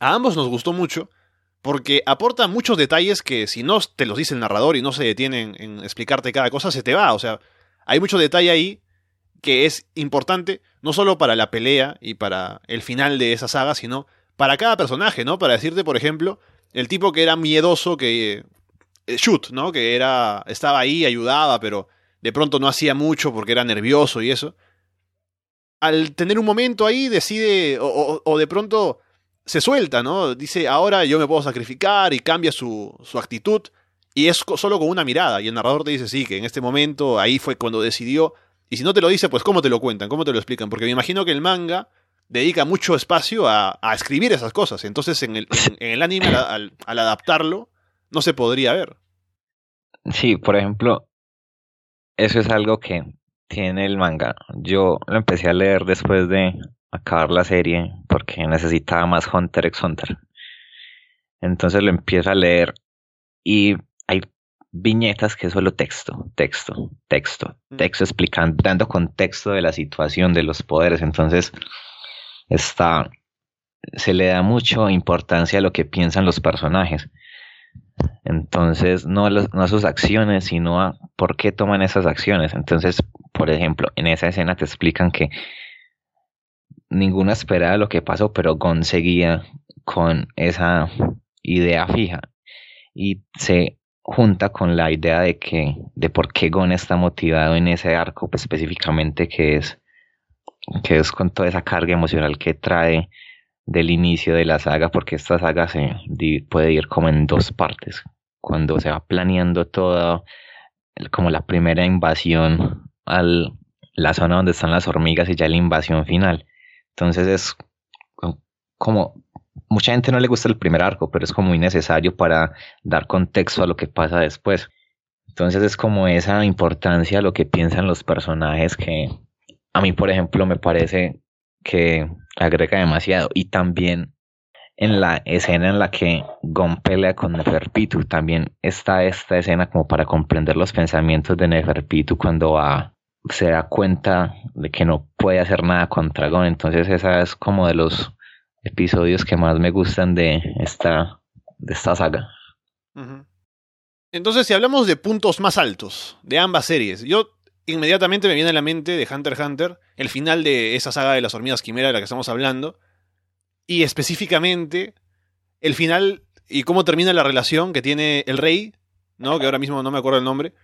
a ambos nos gustó mucho porque aporta muchos detalles que si no te los dice el narrador y no se detienen en explicarte cada cosa, se te va. O sea, hay mucho detalle ahí que es importante no solo para la pelea y para el final de esa saga, sino para cada personaje, ¿no? Para decirte, por ejemplo, el tipo que era miedoso, que... Eh, shoot, ¿no? Que era... estaba ahí, ayudaba, pero de pronto no hacía mucho porque era nervioso y eso. Al tener un momento ahí decide, o, de pronto se suelta, ¿no? Dice, ahora yo me puedo sacrificar y cambia su, su actitud. Y es solo con una mirada. Y el narrador te dice, sí, que en este momento ahí fue cuando decidió. Y si no te lo dice, pues ¿cómo te lo cuentan? ¿Cómo te lo explican? Porque me imagino que el manga dedica mucho espacio a, a escribir esas cosas. Entonces en el, en, el anime, al, adaptarlo, no se podría ver. Sí, por ejemplo, eso es algo que tiene el manga. Yo lo empecé a leer después de acabar la serie porque necesitaba más Hunter x Hunter. Entonces lo empiezo a leer y hay viñetas que es solo texto, texto, texto, mm. texto explicando, dando contexto de la situación, de los poderes. Entonces está, se le da mucha importancia a lo que piensan los personajes. Entonces, no a, los, no a sus acciones, sino a por qué toman esas acciones. Entonces, por ejemplo, en esa escena te explican que ninguna esperaba lo que pasó, pero Gon seguía con esa idea fija. Y se junta con la idea de que de por qué Gon está motivado en ese arco pues, específicamente que es que es con toda esa carga emocional que trae del inicio de la saga porque esta saga se puede ir como en dos partes. Cuando se va planeando todo como la primera invasión a la zona donde están las hormigas y ya la invasión final entonces es como mucha gente no le gusta el primer arco, pero es como muy necesario para dar contexto a lo que pasa después. Entonces es como esa importancia a lo que piensan los personajes que a mí, por ejemplo, me parece que agrega demasiado. Y también en la escena en la que Gon pelea con Neferpitu, también está esta escena como para comprender los pensamientos de Neferpitu cuando va se da cuenta de que no puede hacer nada contra Gon. Entonces esa es como de los episodios que más me gustan de esta, de esta saga. Entonces, si hablamos de puntos más altos de ambas series, yo inmediatamente me viene a la mente de Hunter x Hunter, el final de esa saga de las hormigas quimera de la que estamos hablando, y específicamente el final y cómo termina la relación que tiene el rey, ¿no? que ahora mismo no me acuerdo el nombre,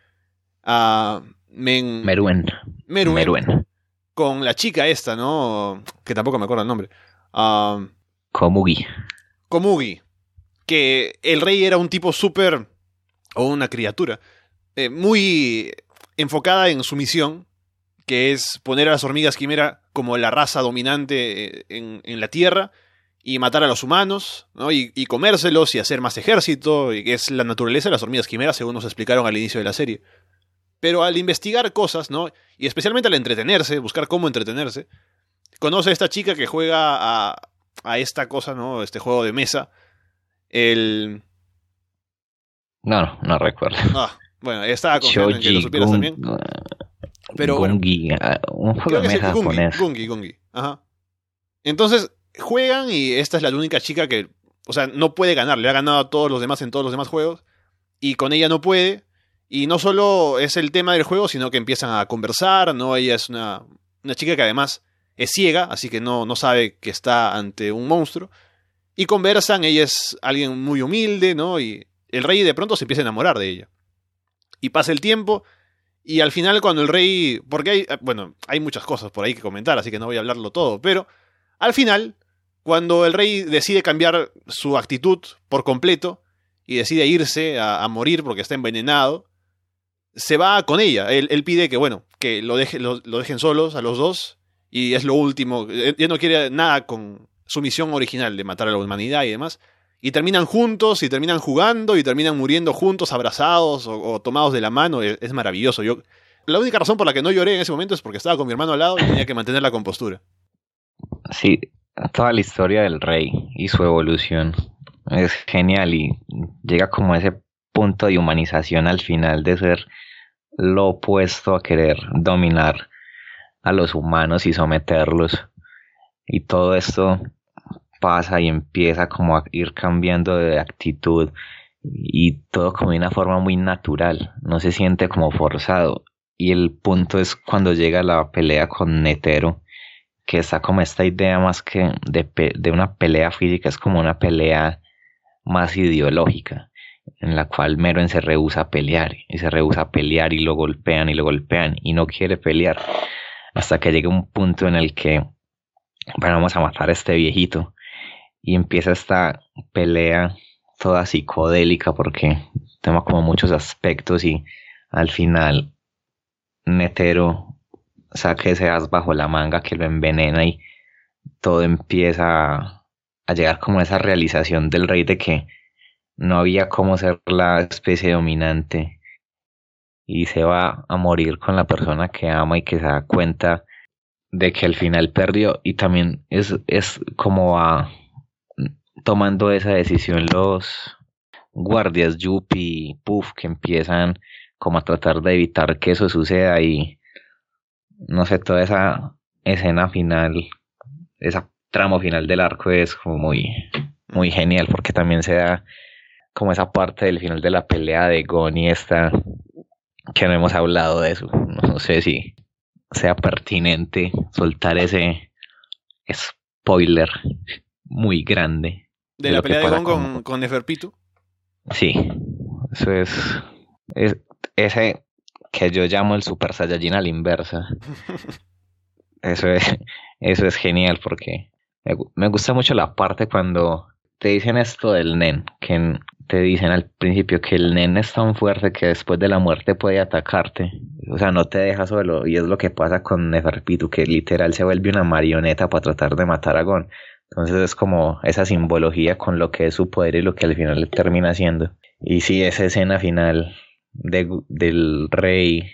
uh, Men... Meruen. Meruen. Con la chica esta, ¿no? Que tampoco me acuerdo el nombre. Uh, Komugi. Komugi. Que el rey era un tipo súper. o una criatura. Eh, muy enfocada en su misión, que es poner a las hormigas quimera como la raza dominante eh, en, en la Tierra y matar a los humanos, ¿no? Y, y, comérselos y hacer más ejército, y que es la naturaleza de las hormigas quimeras, según nos explicaron al inicio de la serie. Pero al investigar cosas, ¿no? Y especialmente al entretenerse, buscar cómo entretenerse, conoce a esta chica que juega a, a esta cosa, ¿no? Este juego de mesa. El. No, no recuerdo. Ah, bueno, estaba confiando en que lo supieras también. Pero Gungi, bueno, un juego de mesa japonés. Gungi, Gungi. Ajá. Entonces, juegan y esta es la única chica que, o sea, no puede ganar. Le ha ganado a todos los demás en todos los demás juegos. Y con ella no puede. Y no solo es el tema del juego, sino que empiezan a conversar, ¿no? Ella es una, una chica que además es ciega, así que no, no sabe que está ante un monstruo. Y conversan, ella es alguien muy humilde, ¿no? Y el rey de pronto se empieza a enamorar de ella. Y pasa el tiempo, y al final cuando el rey... Porque hay, bueno, hay muchas cosas por ahí que comentar, así que no voy a hablarlo todo, pero al final, cuando el rey decide cambiar su actitud por completo, y decide irse a, morir porque está envenenado, se va con ella. Él, pide que, bueno, que lo, deje, lo, dejen solos a los dos y es lo último. Él no quiere nada con su misión original de matar a la humanidad y demás. Y terminan juntos y terminan jugando y terminan muriendo juntos, abrazados o, tomados de la mano. Es, es maravilloso. Yo, la única razón por la que no lloré en ese momento es porque estaba con mi hermano al lado y tenía que mantener la compostura. Sí, toda la historia del rey y su evolución es genial y llega como a ese punto de humanización al final de ser lo opuesto a querer dominar a los humanos y someterlos. Y todo esto pasa y empieza como a ir cambiando de actitud y todo como de una forma muy natural, no se siente como forzado. Y el punto es cuando llega la pelea con Netero, que está como esta idea más que de, de una pelea física, es como una pelea más ideológica, en la cual Meren se rehúsa a pelear, y se rehúsa a pelear y lo golpean y lo golpean, y no quiere pelear, hasta que llega un punto en el que, bueno, vamos a matar a este viejito, y empieza esta pelea toda psicodélica, porque toma como muchos aspectos, y al final Netero saca ese as bajo la manga que lo envenena y todo empieza a llegar como a esa realización del rey de que no había cómo ser la especie dominante. Y se va a morir con la persona que ama y que se da cuenta de que al final perdió. Y también es, es como va tomando esa decisión los guardias Yuppie Puff que empiezan como a tratar de evitar que eso suceda y no sé, toda esa escena final, esa tramo final del arco es como muy, muy genial porque también se da como esa parte del final de la pelea de Gon y esta que no hemos hablado de eso. No sé si sea pertinente soltar ese spoiler muy grande. ¿De, la pelea de Gon con, con, Neferpitu? Sí, eso es, es ese que yo llamo el Super Saiyajin a la inversa. Eso es, eso es genial porque me, gusta mucho la parte cuando te dicen esto del nen, que te dicen al principio que el nen es tan fuerte que después de la muerte puede atacarte. O sea, no te deja solo. Y es lo que pasa con Neferpitu, que literal se vuelve una marioneta para tratar de matar a Gon. Entonces es como esa simbología con lo que es su poder y lo que al final termina haciendo. Y sí, esa escena final de, del rey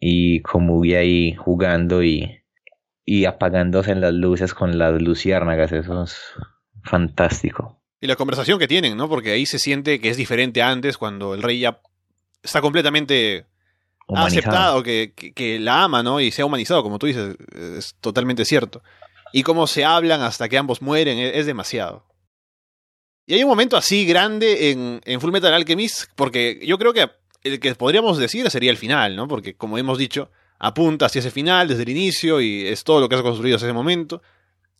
y como ahí jugando y y apagándose en las luces con las luciérnagas, eso es fantástico. Y la conversación que tienen, ¿no? Porque ahí se siente que es diferente a antes, cuando el rey ya está completamente aceptado, que, que, la ama, ¿no? Y se ha humanizado, como tú dices, es totalmente cierto. Y cómo se hablan hasta que ambos mueren, es, demasiado. Y hay un momento así grande en, en Full Metal Alchemist, porque yo creo que el que podríamos decir sería el final, ¿no? Porque como hemos dicho, apunta hacia ese final desde el inicio y es todo lo que has construido hasta ese momento.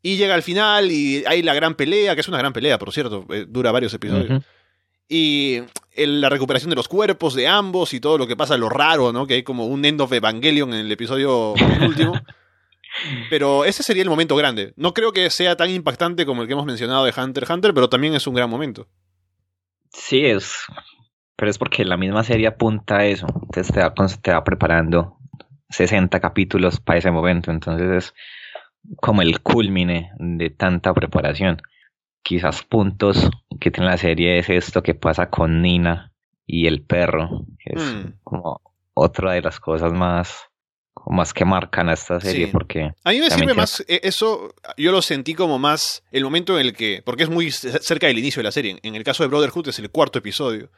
Y llega al final y hay la gran pelea, que es una gran pelea, por cierto, eh, dura varios episodios. Y la recuperación de los cuerpos de ambos y todo lo que pasa, lo raro, ¿no? Que hay como un end of Evangelion en el episodio último. pero ese sería el momento grande. No creo que sea tan impactante como el que hemos mencionado de Hunter x Hunter, pero también es un gran momento. Sí, es. Pero es porque la misma serie apunta a eso. Entonces te va, te va preparando 60 capítulos para ese momento, entonces es como el culmine de tanta preparación. Quizás puntos que tiene la serie es esto que pasa con Nina y el perro, que es hmm. como otra de las cosas más más que marcan a esta serie porque a mí me sirve más e, eso yo lo sentí como más el momento en el que porque es muy cerca del inicio de la serie en el caso de Brotherhood es el cuarto episodio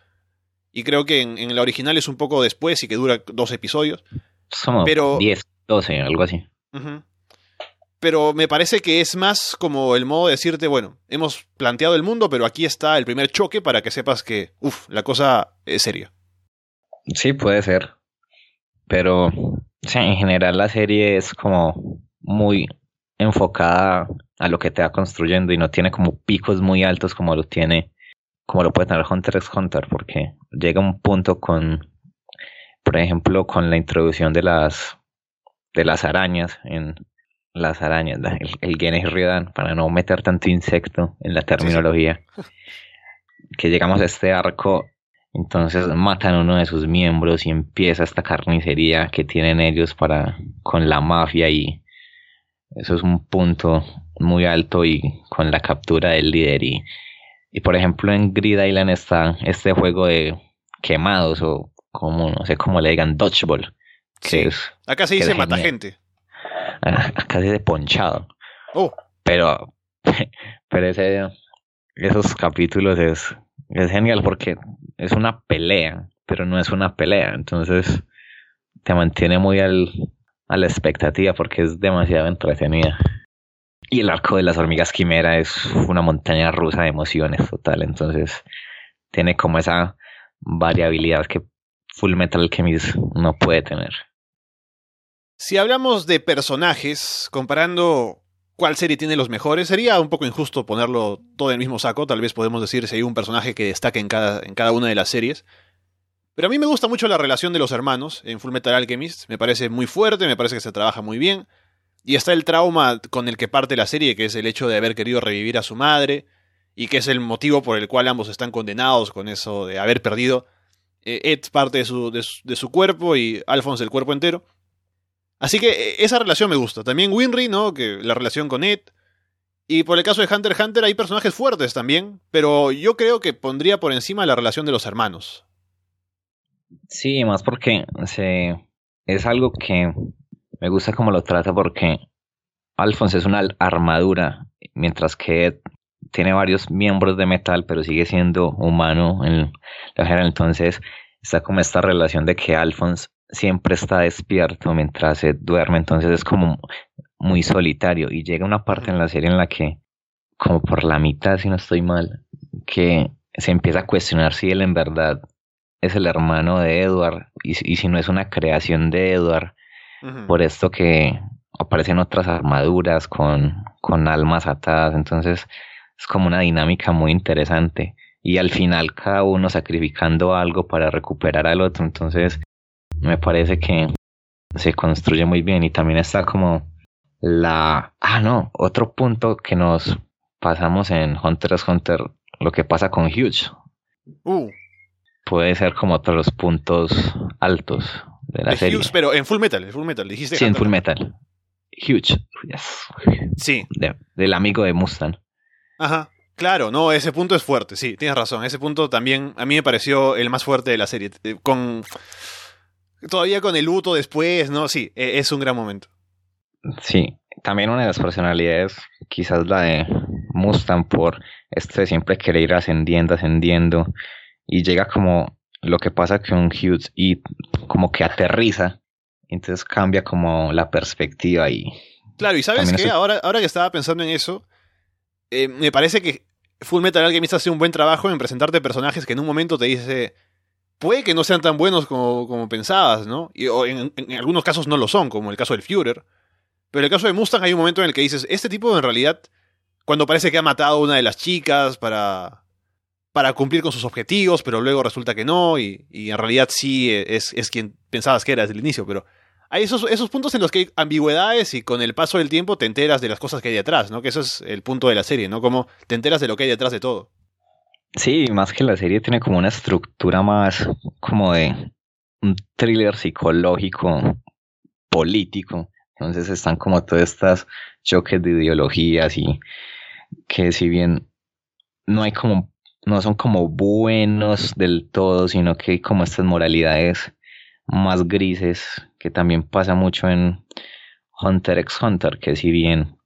y creo que en, en la original es un poco después y que dura dos episodios somos pero, 10, 12, algo así. Pero me parece que es más como el modo de decirte, bueno, hemos planteado el mundo, pero aquí está el primer choque para que sepas que, uff, la cosa es seria. Sí, puede ser. Pero, o sea, en general la serie es como muy enfocada a lo que te va construyendo y no tiene como picos muy altos como lo tiene, como lo puede tener Hunter x Hunter, porque llega un punto con por ejemplo, con la introducción de las, de las arañas en las arañas, el, el Riodan, para no meter tanto insecto en la terminología. que llegamos a este arco, entonces matan a uno de sus miembros y empieza esta carnicería que tienen ellos para con la mafia y eso es un punto muy alto y con la captura del líder y, y por ejemplo en Grid Island está este juego de quemados o como no sé cómo le digan dodgeball que es acá se dice mata gente se dice ponchado oh. pero pero ese esos capítulos es es genial porque es una pelea, pero no es una pelea. Entonces te mantiene muy al, a la expectativa porque es demasiado entretenida. Y el arco de las hormigas quimera es una montaña rusa de emociones total. Entonces tiene como esa variabilidad que Full Metal Alchemist no puede tener. Si hablamos de personajes, comparando cuál serie tiene los mejores. Sería un poco injusto ponerlo todo en el mismo saco. Tal vez podemos decir si hay un personaje que destaque en cada, en cada una de las series. Pero a mí me gusta mucho la relación de los hermanos en Full Metal Alchemist. Me parece muy fuerte, me parece que se trabaja muy bien. Y está el trauma con el que parte la serie, que es el hecho de haber querido revivir a su madre. Y que es el motivo por el cual ambos están condenados con eso de haber perdido. Eh, Ed parte de su, de su cuerpo y Alphonse el cuerpo entero. Así que eh, esa relación me gusta. También Winry, ¿no? Que la relación con Ed. Y por el caso de Hunter x Hunter hay personajes fuertes también, pero yo creo que pondría por encima la relación de los hermanos. Sí, más porque es algo que me gusta como lo trata porque Alphonse es una armadura, mientras que Ed tiene varios miembros de metal, pero sigue siendo humano en la general. Entonces está como esta relación de que Alphonse siempre está despierto mientras se duerme, entonces es como muy solitario. Y llega una parte en la serie en la que, como por la mitad, si no estoy mal, que se empieza a cuestionar si él en verdad es el hermano de Edward y, si no es una creación de Edward, por esto que aparecen otras armaduras con, con almas atadas, entonces es como una dinámica muy interesante. Y al final cada uno sacrificando algo para recuperar al otro, entonces me parece que se construye muy bien y también está como la... Ah, no, otro punto que nos pasamos en Hunter x Hunter, lo que pasa con Huge. Uh. Puede ser como otros puntos altos de la serie. Huge, pero en Full Metal, en Full Metal, dijiste. Sí, en Full Metal. Huge. Sí. del amigo de Mustang. Ajá. Claro, no, ese punto es fuerte, sí, tienes razón. Ese punto también a mí me pareció el más fuerte de la serie. Eh, con Todavía con el luto después, ¿no? Sí, e, es un gran momento. Sí, también una de las personalidades, quizás la de Mustang, por este siempre querer ir ascendiendo, ascendiendo, y llega como lo que pasa con Hughes y como que aterriza, entonces cambia como la perspectiva y... Claro, y sabes qué, ahora, ahora que estaba pensando en eso, eh, me parece que Full Metal Alchemist hace un buen trabajo en presentarte personajes que en un momento te dice puede que no sean tan buenos como, como pensabas, ¿no? Y, o en, algunos casos no lo son, como el caso del Führer. Pero en el caso de Mustang hay un momento en el que dices, este tipo en realidad, cuando parece que ha matado a una de las chicas para, para cumplir con sus objetivos, pero luego resulta que no, y, y en realidad sí es, es, quien pensabas que era desde el inicio, pero hay esos, esos puntos en los que hay ambigüedades y con el paso del tiempo te enteras de las cosas que hay detrás, ¿no? Que eso es el punto de la serie, ¿no? Como te enteras de lo que hay detrás de todo. Sí, más que la serie tiene como una estructura más como de un thriller psicológico, político. Entonces están como todas estas choques de ideologías y que si bien no hay como, no son como buenos del todo, sino que hay como estas moralidades más grises, que también pasa mucho en Hunter x Hunter, que si bien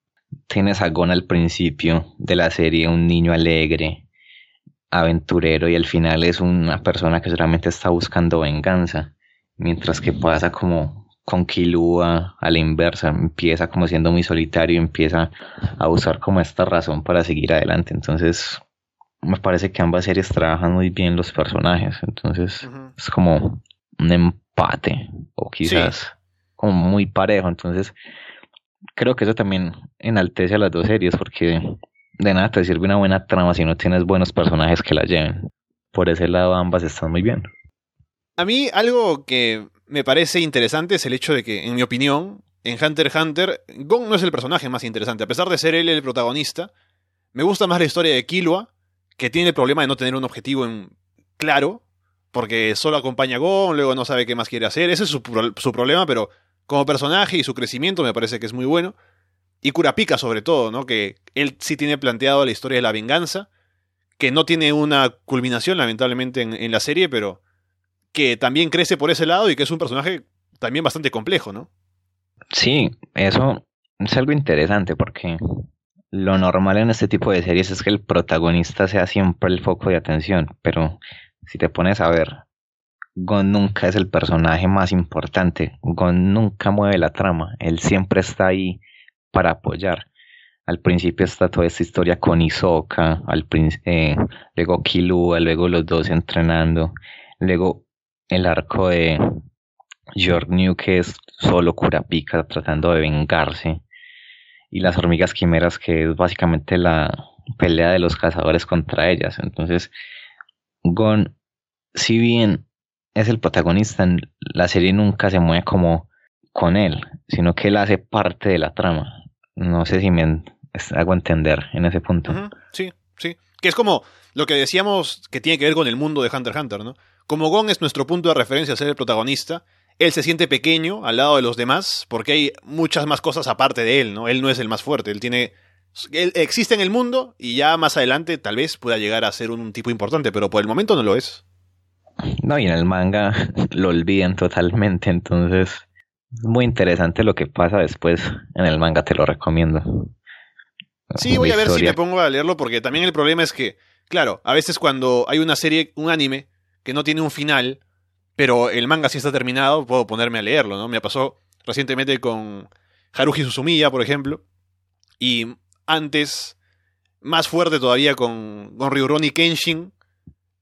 tienes a Gon al principio de la serie, un niño alegre, aventurero y al final es una persona que solamente está buscando venganza, mientras que pasa como con Kilua a la inversa, empieza como siendo muy solitario y empieza a usar como esta razón para seguir adelante. Entonces, me parece que ambas series trabajan muy bien los personajes, entonces es como un empate o quizás como muy parejo, entonces creo que eso también enaltece a las dos series porque de nada te sirve una buena trama si no tienes buenos personajes que la lleven. Por ese lado ambas están muy bien. A mí algo que me parece interesante es el hecho de que, en mi opinión, en Hunter x Hunter, Gon no es el personaje más interesante. A pesar de ser él el protagonista, me gusta más la historia de Killua que tiene el problema de no tener un objetivo claro, porque solo acompaña a Gon, luego no sabe qué más quiere hacer. Ese es su, su, problema, pero como personaje y su crecimiento me parece que es muy bueno. Y Kurapika sobre todo, ¿no? Que él sí tiene planteado la historia de la venganza, que no tiene una culminación lamentablemente en, en la serie, pero que también crece por ese lado y que es un personaje también bastante complejo, ¿no? Sí, eso es algo interesante porque lo normal en este tipo de series es que el protagonista sea siempre el foco de atención, pero si te pones a ver, Gon nunca es el personaje más importante, Gon nunca mueve la trama, él siempre está ahí para apoyar. Al principio está toda esta historia con Isoka, eh, luego Killua, luego los dos entrenando, luego el arco de New que es solo Kurapika tratando de vengarse, y las hormigas quimeras que es básicamente la pelea de los cazadores contra ellas. Entonces, Gon, si bien es el protagonista, la serie nunca se mueve como con él, sino que él hace parte de la trama. No sé si me hago entender en ese punto. Sí, sí. Que es como lo que decíamos que tiene que ver con el mundo de Hunter x Hunter, ¿no? Como Gon es nuestro punto de referencia a ser el protagonista, él se siente pequeño al lado de los demás porque hay muchas más cosas aparte de él, ¿no? Él no es el más fuerte, él tiene él existe en el mundo y ya más adelante tal vez pueda llegar a ser un tipo importante, pero por el momento no lo es. No, y en el manga lo olvidan totalmente, entonces muy interesante lo que pasa después en el manga, te lo recomiendo. Sí, voy a ver si me pongo a leerlo porque también el problema es que, claro, a veces cuando hay una serie, un anime que no tiene un final, pero el manga sí está terminado, puedo ponerme a leerlo, ¿no? Me pasó recientemente con Haruhi Suzumiya, por ejemplo, y antes, más fuerte todavía con, con Ryuroni Kenshin,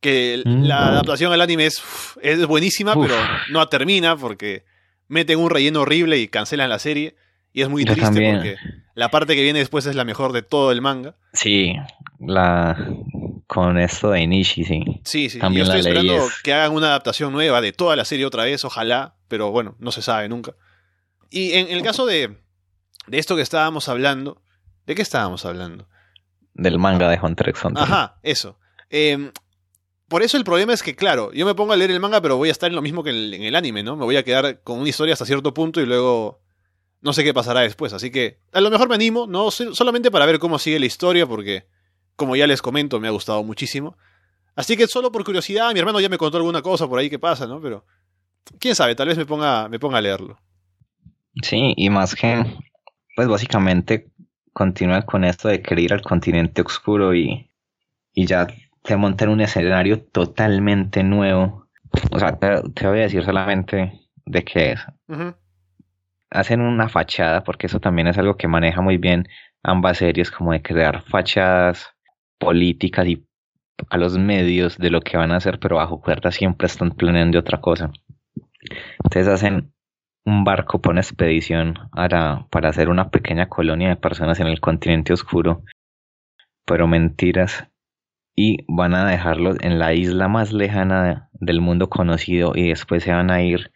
que mm. la adaptación al anime es, es buenísima, pero no termina porque meten un relleno horrible y cancelan la serie. Y es muy triste porque la parte que viene después es la mejor de todo el manga. Sí, la con esto de Inishi, sí. Sí, sí. También Yo estoy esperando que hagan una adaptación nueva de toda la serie otra vez, ojalá, pero bueno, no se sabe nunca. Y en el caso de, de esto que estábamos hablando, ¿De qué estábamos hablando? Del manga de Hunter x Hunter. Ajá, eso. Em, por eso el problema es que, claro, yo me pongo a leer el manga, pero voy a estar en lo mismo que en el, anime, ¿no? Me voy a quedar con una historia hasta cierto punto y luego no sé qué pasará después. Así que a lo mejor me animo, no solamente para ver cómo sigue la historia, porque, como ya les comento, me ha gustado muchísimo. Así que solo por curiosidad, mi hermano ya me contó alguna cosa por ahí que pasa, ¿no? Pero quién sabe, tal vez me ponga, me ponga a leerlo. Sí, y más que, pues básicamente continúa con esto de querer ir al continente oscuro y, y ya te montan un escenario totalmente nuevo. O sea, te, voy a decir solamente de qué es. Hacen una fachada, porque eso también es algo que maneja muy bien ambas series, como de crear fachadas políticas y a los medios de lo que van a hacer, pero bajo cuerda siempre están planeando otra cosa. Entonces hacen un barco para una expedición para, para hacer una pequeña colonia de personas en el continente oscuro, pero mentiras, y van a dejarlos en la isla más lejana del mundo conocido y después se van a ir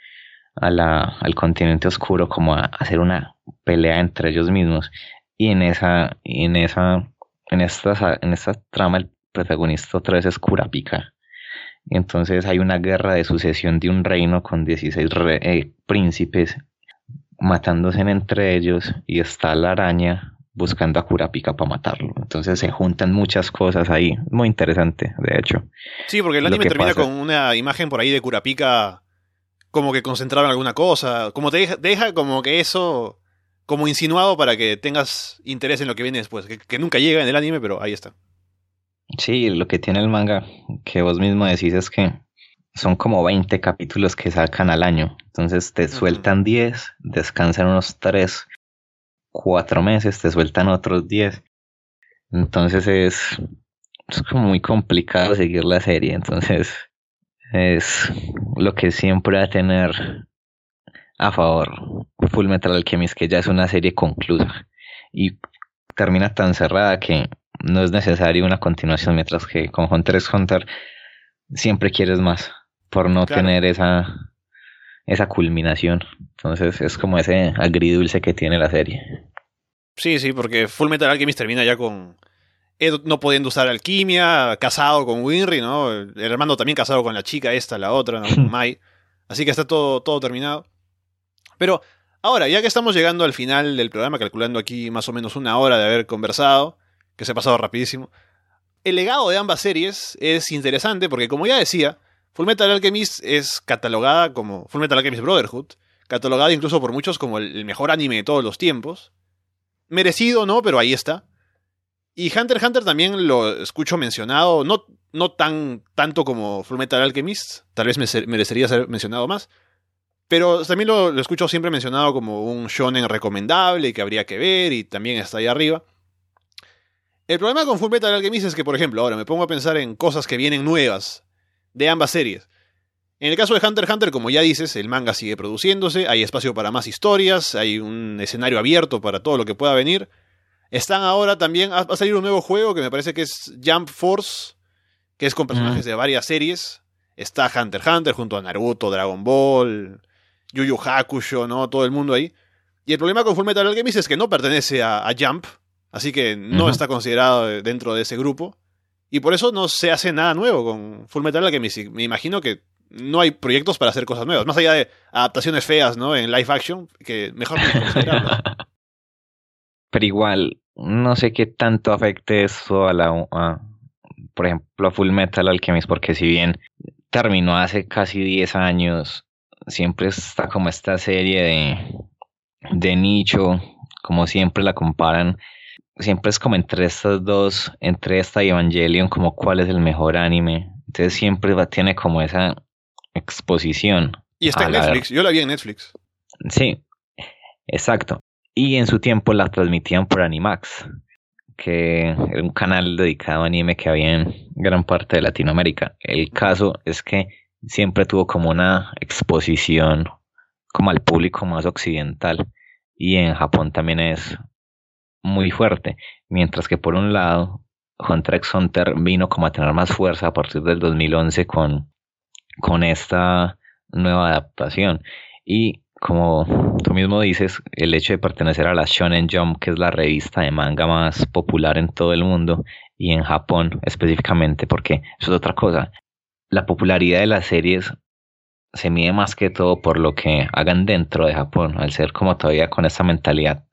al continente oscuro como a hacer una pelea entre ellos mismos. Y en esa en esa en esta en esta trama el protagonista otra vez es Kurapika. Entonces hay una guerra de sucesión de un reino con 16 eh, príncipes matándose entre ellos y está la araña buscando a Kurapika para matarlo. Entonces se juntan muchas cosas ahí. Muy interesante, de hecho. Sí, porque el anime termina con una imagen por ahí de Kurapika como que concentrado en alguna cosa. Como te deja, deja como que eso como insinuado para que tengas interés en lo que viene después. que nunca llega en el anime, pero ahí está. Sí, lo que tiene el manga, que vos mismo decís, es que son como 20 capítulos que sacan al año. Entonces te sueltan 10, descansan unos 3, 4 meses, te sueltan otros 10. Entonces es, es como muy complicado seguir la serie. Entonces es lo que siempre va a tener a favor Full Metal Alchemist, que ya es una serie conclusa. Y termina tan cerrada que no es necesario una continuación, mientras que con Hunter x Hunter siempre quieres más, por no tener esa, esa culminación. Entonces es como ese agridulce que tiene la serie. Sí, sí, porque Full Metal Alchemist termina ya con Ed no pudiendo usar alquimia, casado con Winry, ¿no? El hermano también casado con la chica esta, la otra, ¿no? Mai. Así que está todo, todo terminado. Pero ahora, ya que estamos llegando al final del programa, calculando aquí más o menos una hora de haber conversado, que se ha pasado rapidísimo, el legado de ambas series es interesante porque, como ya decía, Fullmetal Alchemist es catalogada como Fullmetal Alchemist Brotherhood, catalogada incluso por muchos como el mejor anime de todos los tiempos. Merecido, ¿no? Pero ahí está. Y Hunter x Hunter también lo escucho mencionado, no, no tan tanto como Fullmetal Alchemist, tal vez merecería ser mencionado más, pero también lo, lo, escucho siempre mencionado como un shonen recomendable que habría que ver y también está ahí arriba. El problema con Fullmetal Alchemist es que, por ejemplo, ahora me pongo a pensar en cosas que vienen nuevas de ambas series. En el caso de Hunter x Hunter, como ya dices, el manga sigue produciéndose, hay espacio para más historias, hay un escenario abierto para todo lo que pueda venir. Están ahora también, va a salir un nuevo juego que me parece que es Jump Force, que es con personajes de varias series. Está Hunter x Hunter junto a Naruto, Dragon Ball, Yu Yu Hakusho, ¿no? Todo el mundo ahí. Y el problema con Fullmetal Alchemist es que no pertenece a, Jump, así que no está considerado dentro de ese grupo. Y por eso no se hace nada nuevo con Fullmetal Alchemist. Me imagino que no hay proyectos para hacer cosas nuevas. Más allá de adaptaciones feas, ¿no? En live action, que mejor no Pero igual, no sé qué tanto afecte eso a la... por ejemplo, a Full Metal Alchemist, porque si bien terminó hace casi 10 años, siempre está como esta serie de, de nicho, como siempre la comparan siempre es como entre estas dos, entre esta y Evangelion, como cuál es el mejor anime. Entonces siempre va, tiene como esa exposición. Y está en Netflix, yo la vi en Netflix. Sí, exacto. Y en su tiempo la transmitían por Animax, que era un canal dedicado a anime que había en gran parte de Latinoamérica. El caso es que siempre tuvo como una exposición como al público más occidental y en Japón también es muy fuerte, mientras que por un lado Hunter x Hunter vino como a tener más fuerza a partir del 2011 con, con esta nueva adaptación. Y como tú mismo dices, el hecho de pertenecer a la Shonen Jump, que es la revista de manga más popular en todo el mundo y en Japón específicamente, porque eso es otra cosa. La popularidad de las series se mide más que todo por lo que hagan dentro de Japón, al ser como todavía con esa mentalidad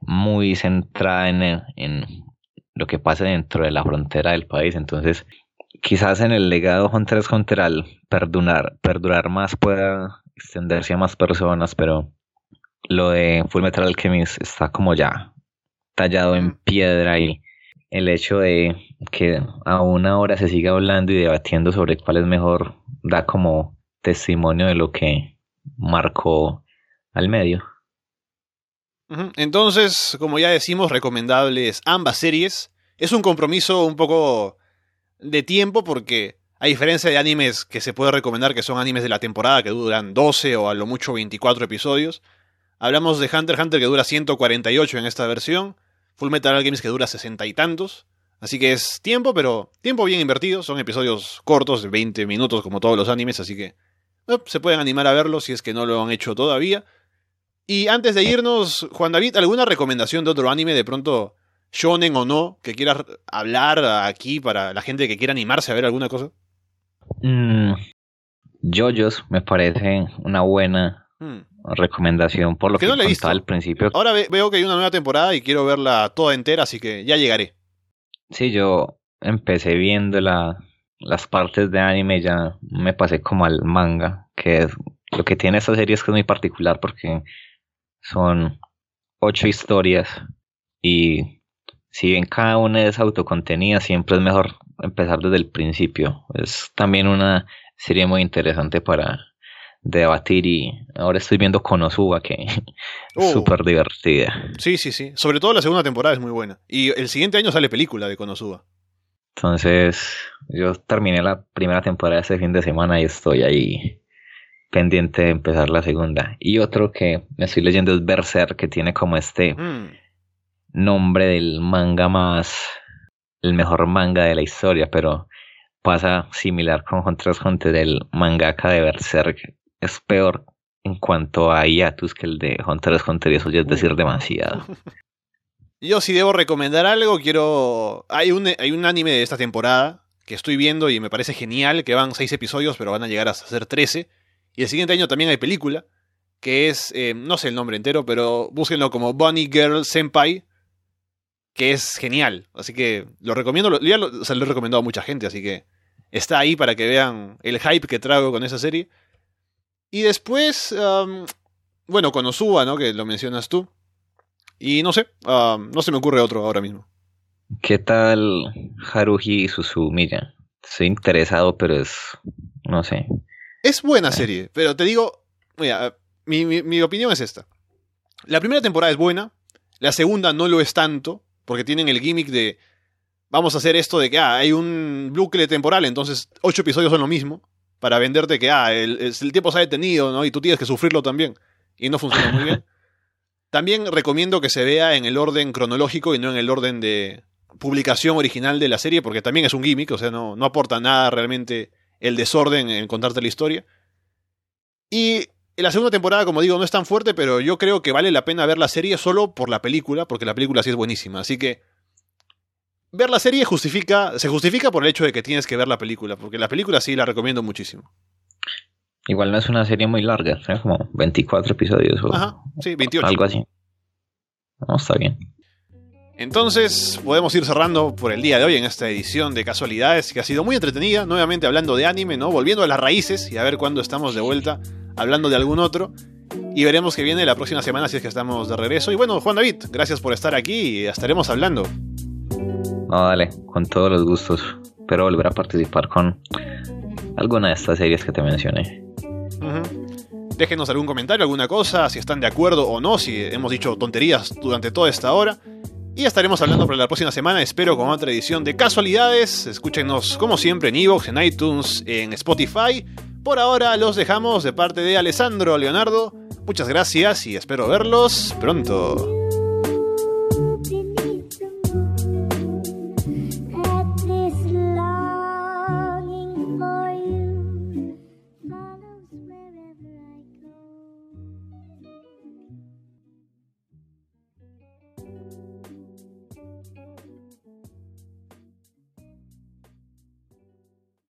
muy centrada en, en lo que pasa dentro de la frontera del país. Entonces, quizás en el legado Hunter x Hunter al perdurar, perdurar más pueda extenderse a más personas, pero lo de Full Metal Alchemist está como ya tallado en piedra y el hecho de que aún ahora se siga hablando y debatiendo sobre cuál es mejor da como testimonio de lo que marcó al medio. Entonces, como ya decimos, recomendables ambas series. Es un compromiso un poco de tiempo porque, a diferencia de animes que se puede recomendar que son animes de la temporada que duran 12 o a lo mucho 24 episodios, hablamos de Hunter x Hunter que dura 148 en esta versión, Full Metal Alchemist que dura 60 y tantos. Así que es tiempo, pero tiempo bien invertido. Son episodios cortos de 20 minutos como todos los animes, así que se pueden animar a verlo si es que no lo han hecho todavía. Y antes de irnos, Juan David, ¿alguna recomendación de otro anime de pronto, shonen o no, que quieras hablar aquí para la gente que quiera animarse a ver alguna cosa? Mm, JoJo's me parece una buena hmm. recomendación por lo que, no le al principio. Ahora veo que hay una nueva temporada y quiero verla toda entera, así que ya llegaré. Sí, yo empecé viendo la, las partes de anime, ya me pasé como al manga, que es lo que tiene esta serie es que es muy particular porque son ocho historias y si bien cada una es autocontenida, siempre es mejor empezar desde el principio. Es también una serie muy interesante para debatir y ahora estoy viendo Konosuba que es uh. súper divertida. Sí, sí, sí. Sobre todo la segunda temporada es muy buena. Y el siguiente año sale película de Konosuba. Entonces, yo terminé la primera temporada ese fin de semana y estoy ahí pendiente de empezar la segunda. Y otro que me estoy leyendo es Berserk, que tiene como este mm. nombre del manga más, el mejor manga de la historia, pero pasa similar con Hunter x Hunter, el mangaka de Berserk es peor en cuanto a hiatus que el de Hunter x Hunter, y eso ya es decir demasiado. Yo si debo recomendar algo, quiero... Hay un, hay un anime de esta temporada que estoy viendo y me parece genial, que van seis episodios, pero van a llegar a ser 13. Y el siguiente año también hay película, que es, eh, no sé el nombre entero, pero búsquenlo como Bunny Girl Senpai, que es genial. Así que lo recomiendo, ya lo, he recomendado a mucha gente, así que está ahí para que vean el hype que traigo con esa serie. Y después, bueno, con Osuba, ¿no? Que lo mencionas tú. Y no sé, no se me ocurre otro ahora mismo. ¿Qué tal Haruhi Suzumiya? Estoy interesado, pero es. No sé. Es buena serie, pero te digo. Mira, mi, mi opinión es esta. La primera temporada es buena, la segunda no lo es tanto, porque tienen el gimmick de. Vamos a hacer esto de que ah, hay un bucle temporal, entonces ocho episodios son lo mismo, para venderte que ah, el, el tiempo se ha detenido, ¿no? Y tú tienes que sufrirlo también. Y no funciona muy bien. También recomiendo que se vea en el orden cronológico y no en el orden de publicación original de la serie, porque también es un gimmick, o sea, no, no aporta nada realmente el desorden en contarte la historia. Y la segunda temporada, como digo, no es tan fuerte, pero yo creo que vale la pena ver la serie solo por la película, porque la película sí es buenísima. Así que ver la serie justifica, se justifica por el hecho de que tienes que ver la película, porque la película sí la recomiendo muchísimo. Igual no es una serie muy larga, es como 24 episodios o Ajá, sí, 28. algo así. No, está bien. Entonces, podemos ir cerrando por el día de hoy en esta edición de Casualidades, que ha sido muy entretenida, nuevamente hablando de anime, ¿no? Volviendo a las raíces y a ver cuándo estamos de vuelta hablando de algún otro. Y veremos qué viene la próxima semana si es que estamos de regreso. Y bueno, Juan David, gracias por estar aquí y estaremos hablando. No, dale, con todos los gustos. Pero volver a participar con alguna de estas series que te mencioné. Déjenos algún comentario, alguna cosa, si están de acuerdo o no, si hemos dicho tonterías durante toda esta hora. Y estaremos hablando para la próxima semana, espero, con otra edición de Casualidades. Escúchenos como siempre en Evox, en iTunes, en Spotify. Por ahora los dejamos de parte de Alessandro Leonardo. Muchas gracias y espero verlos pronto.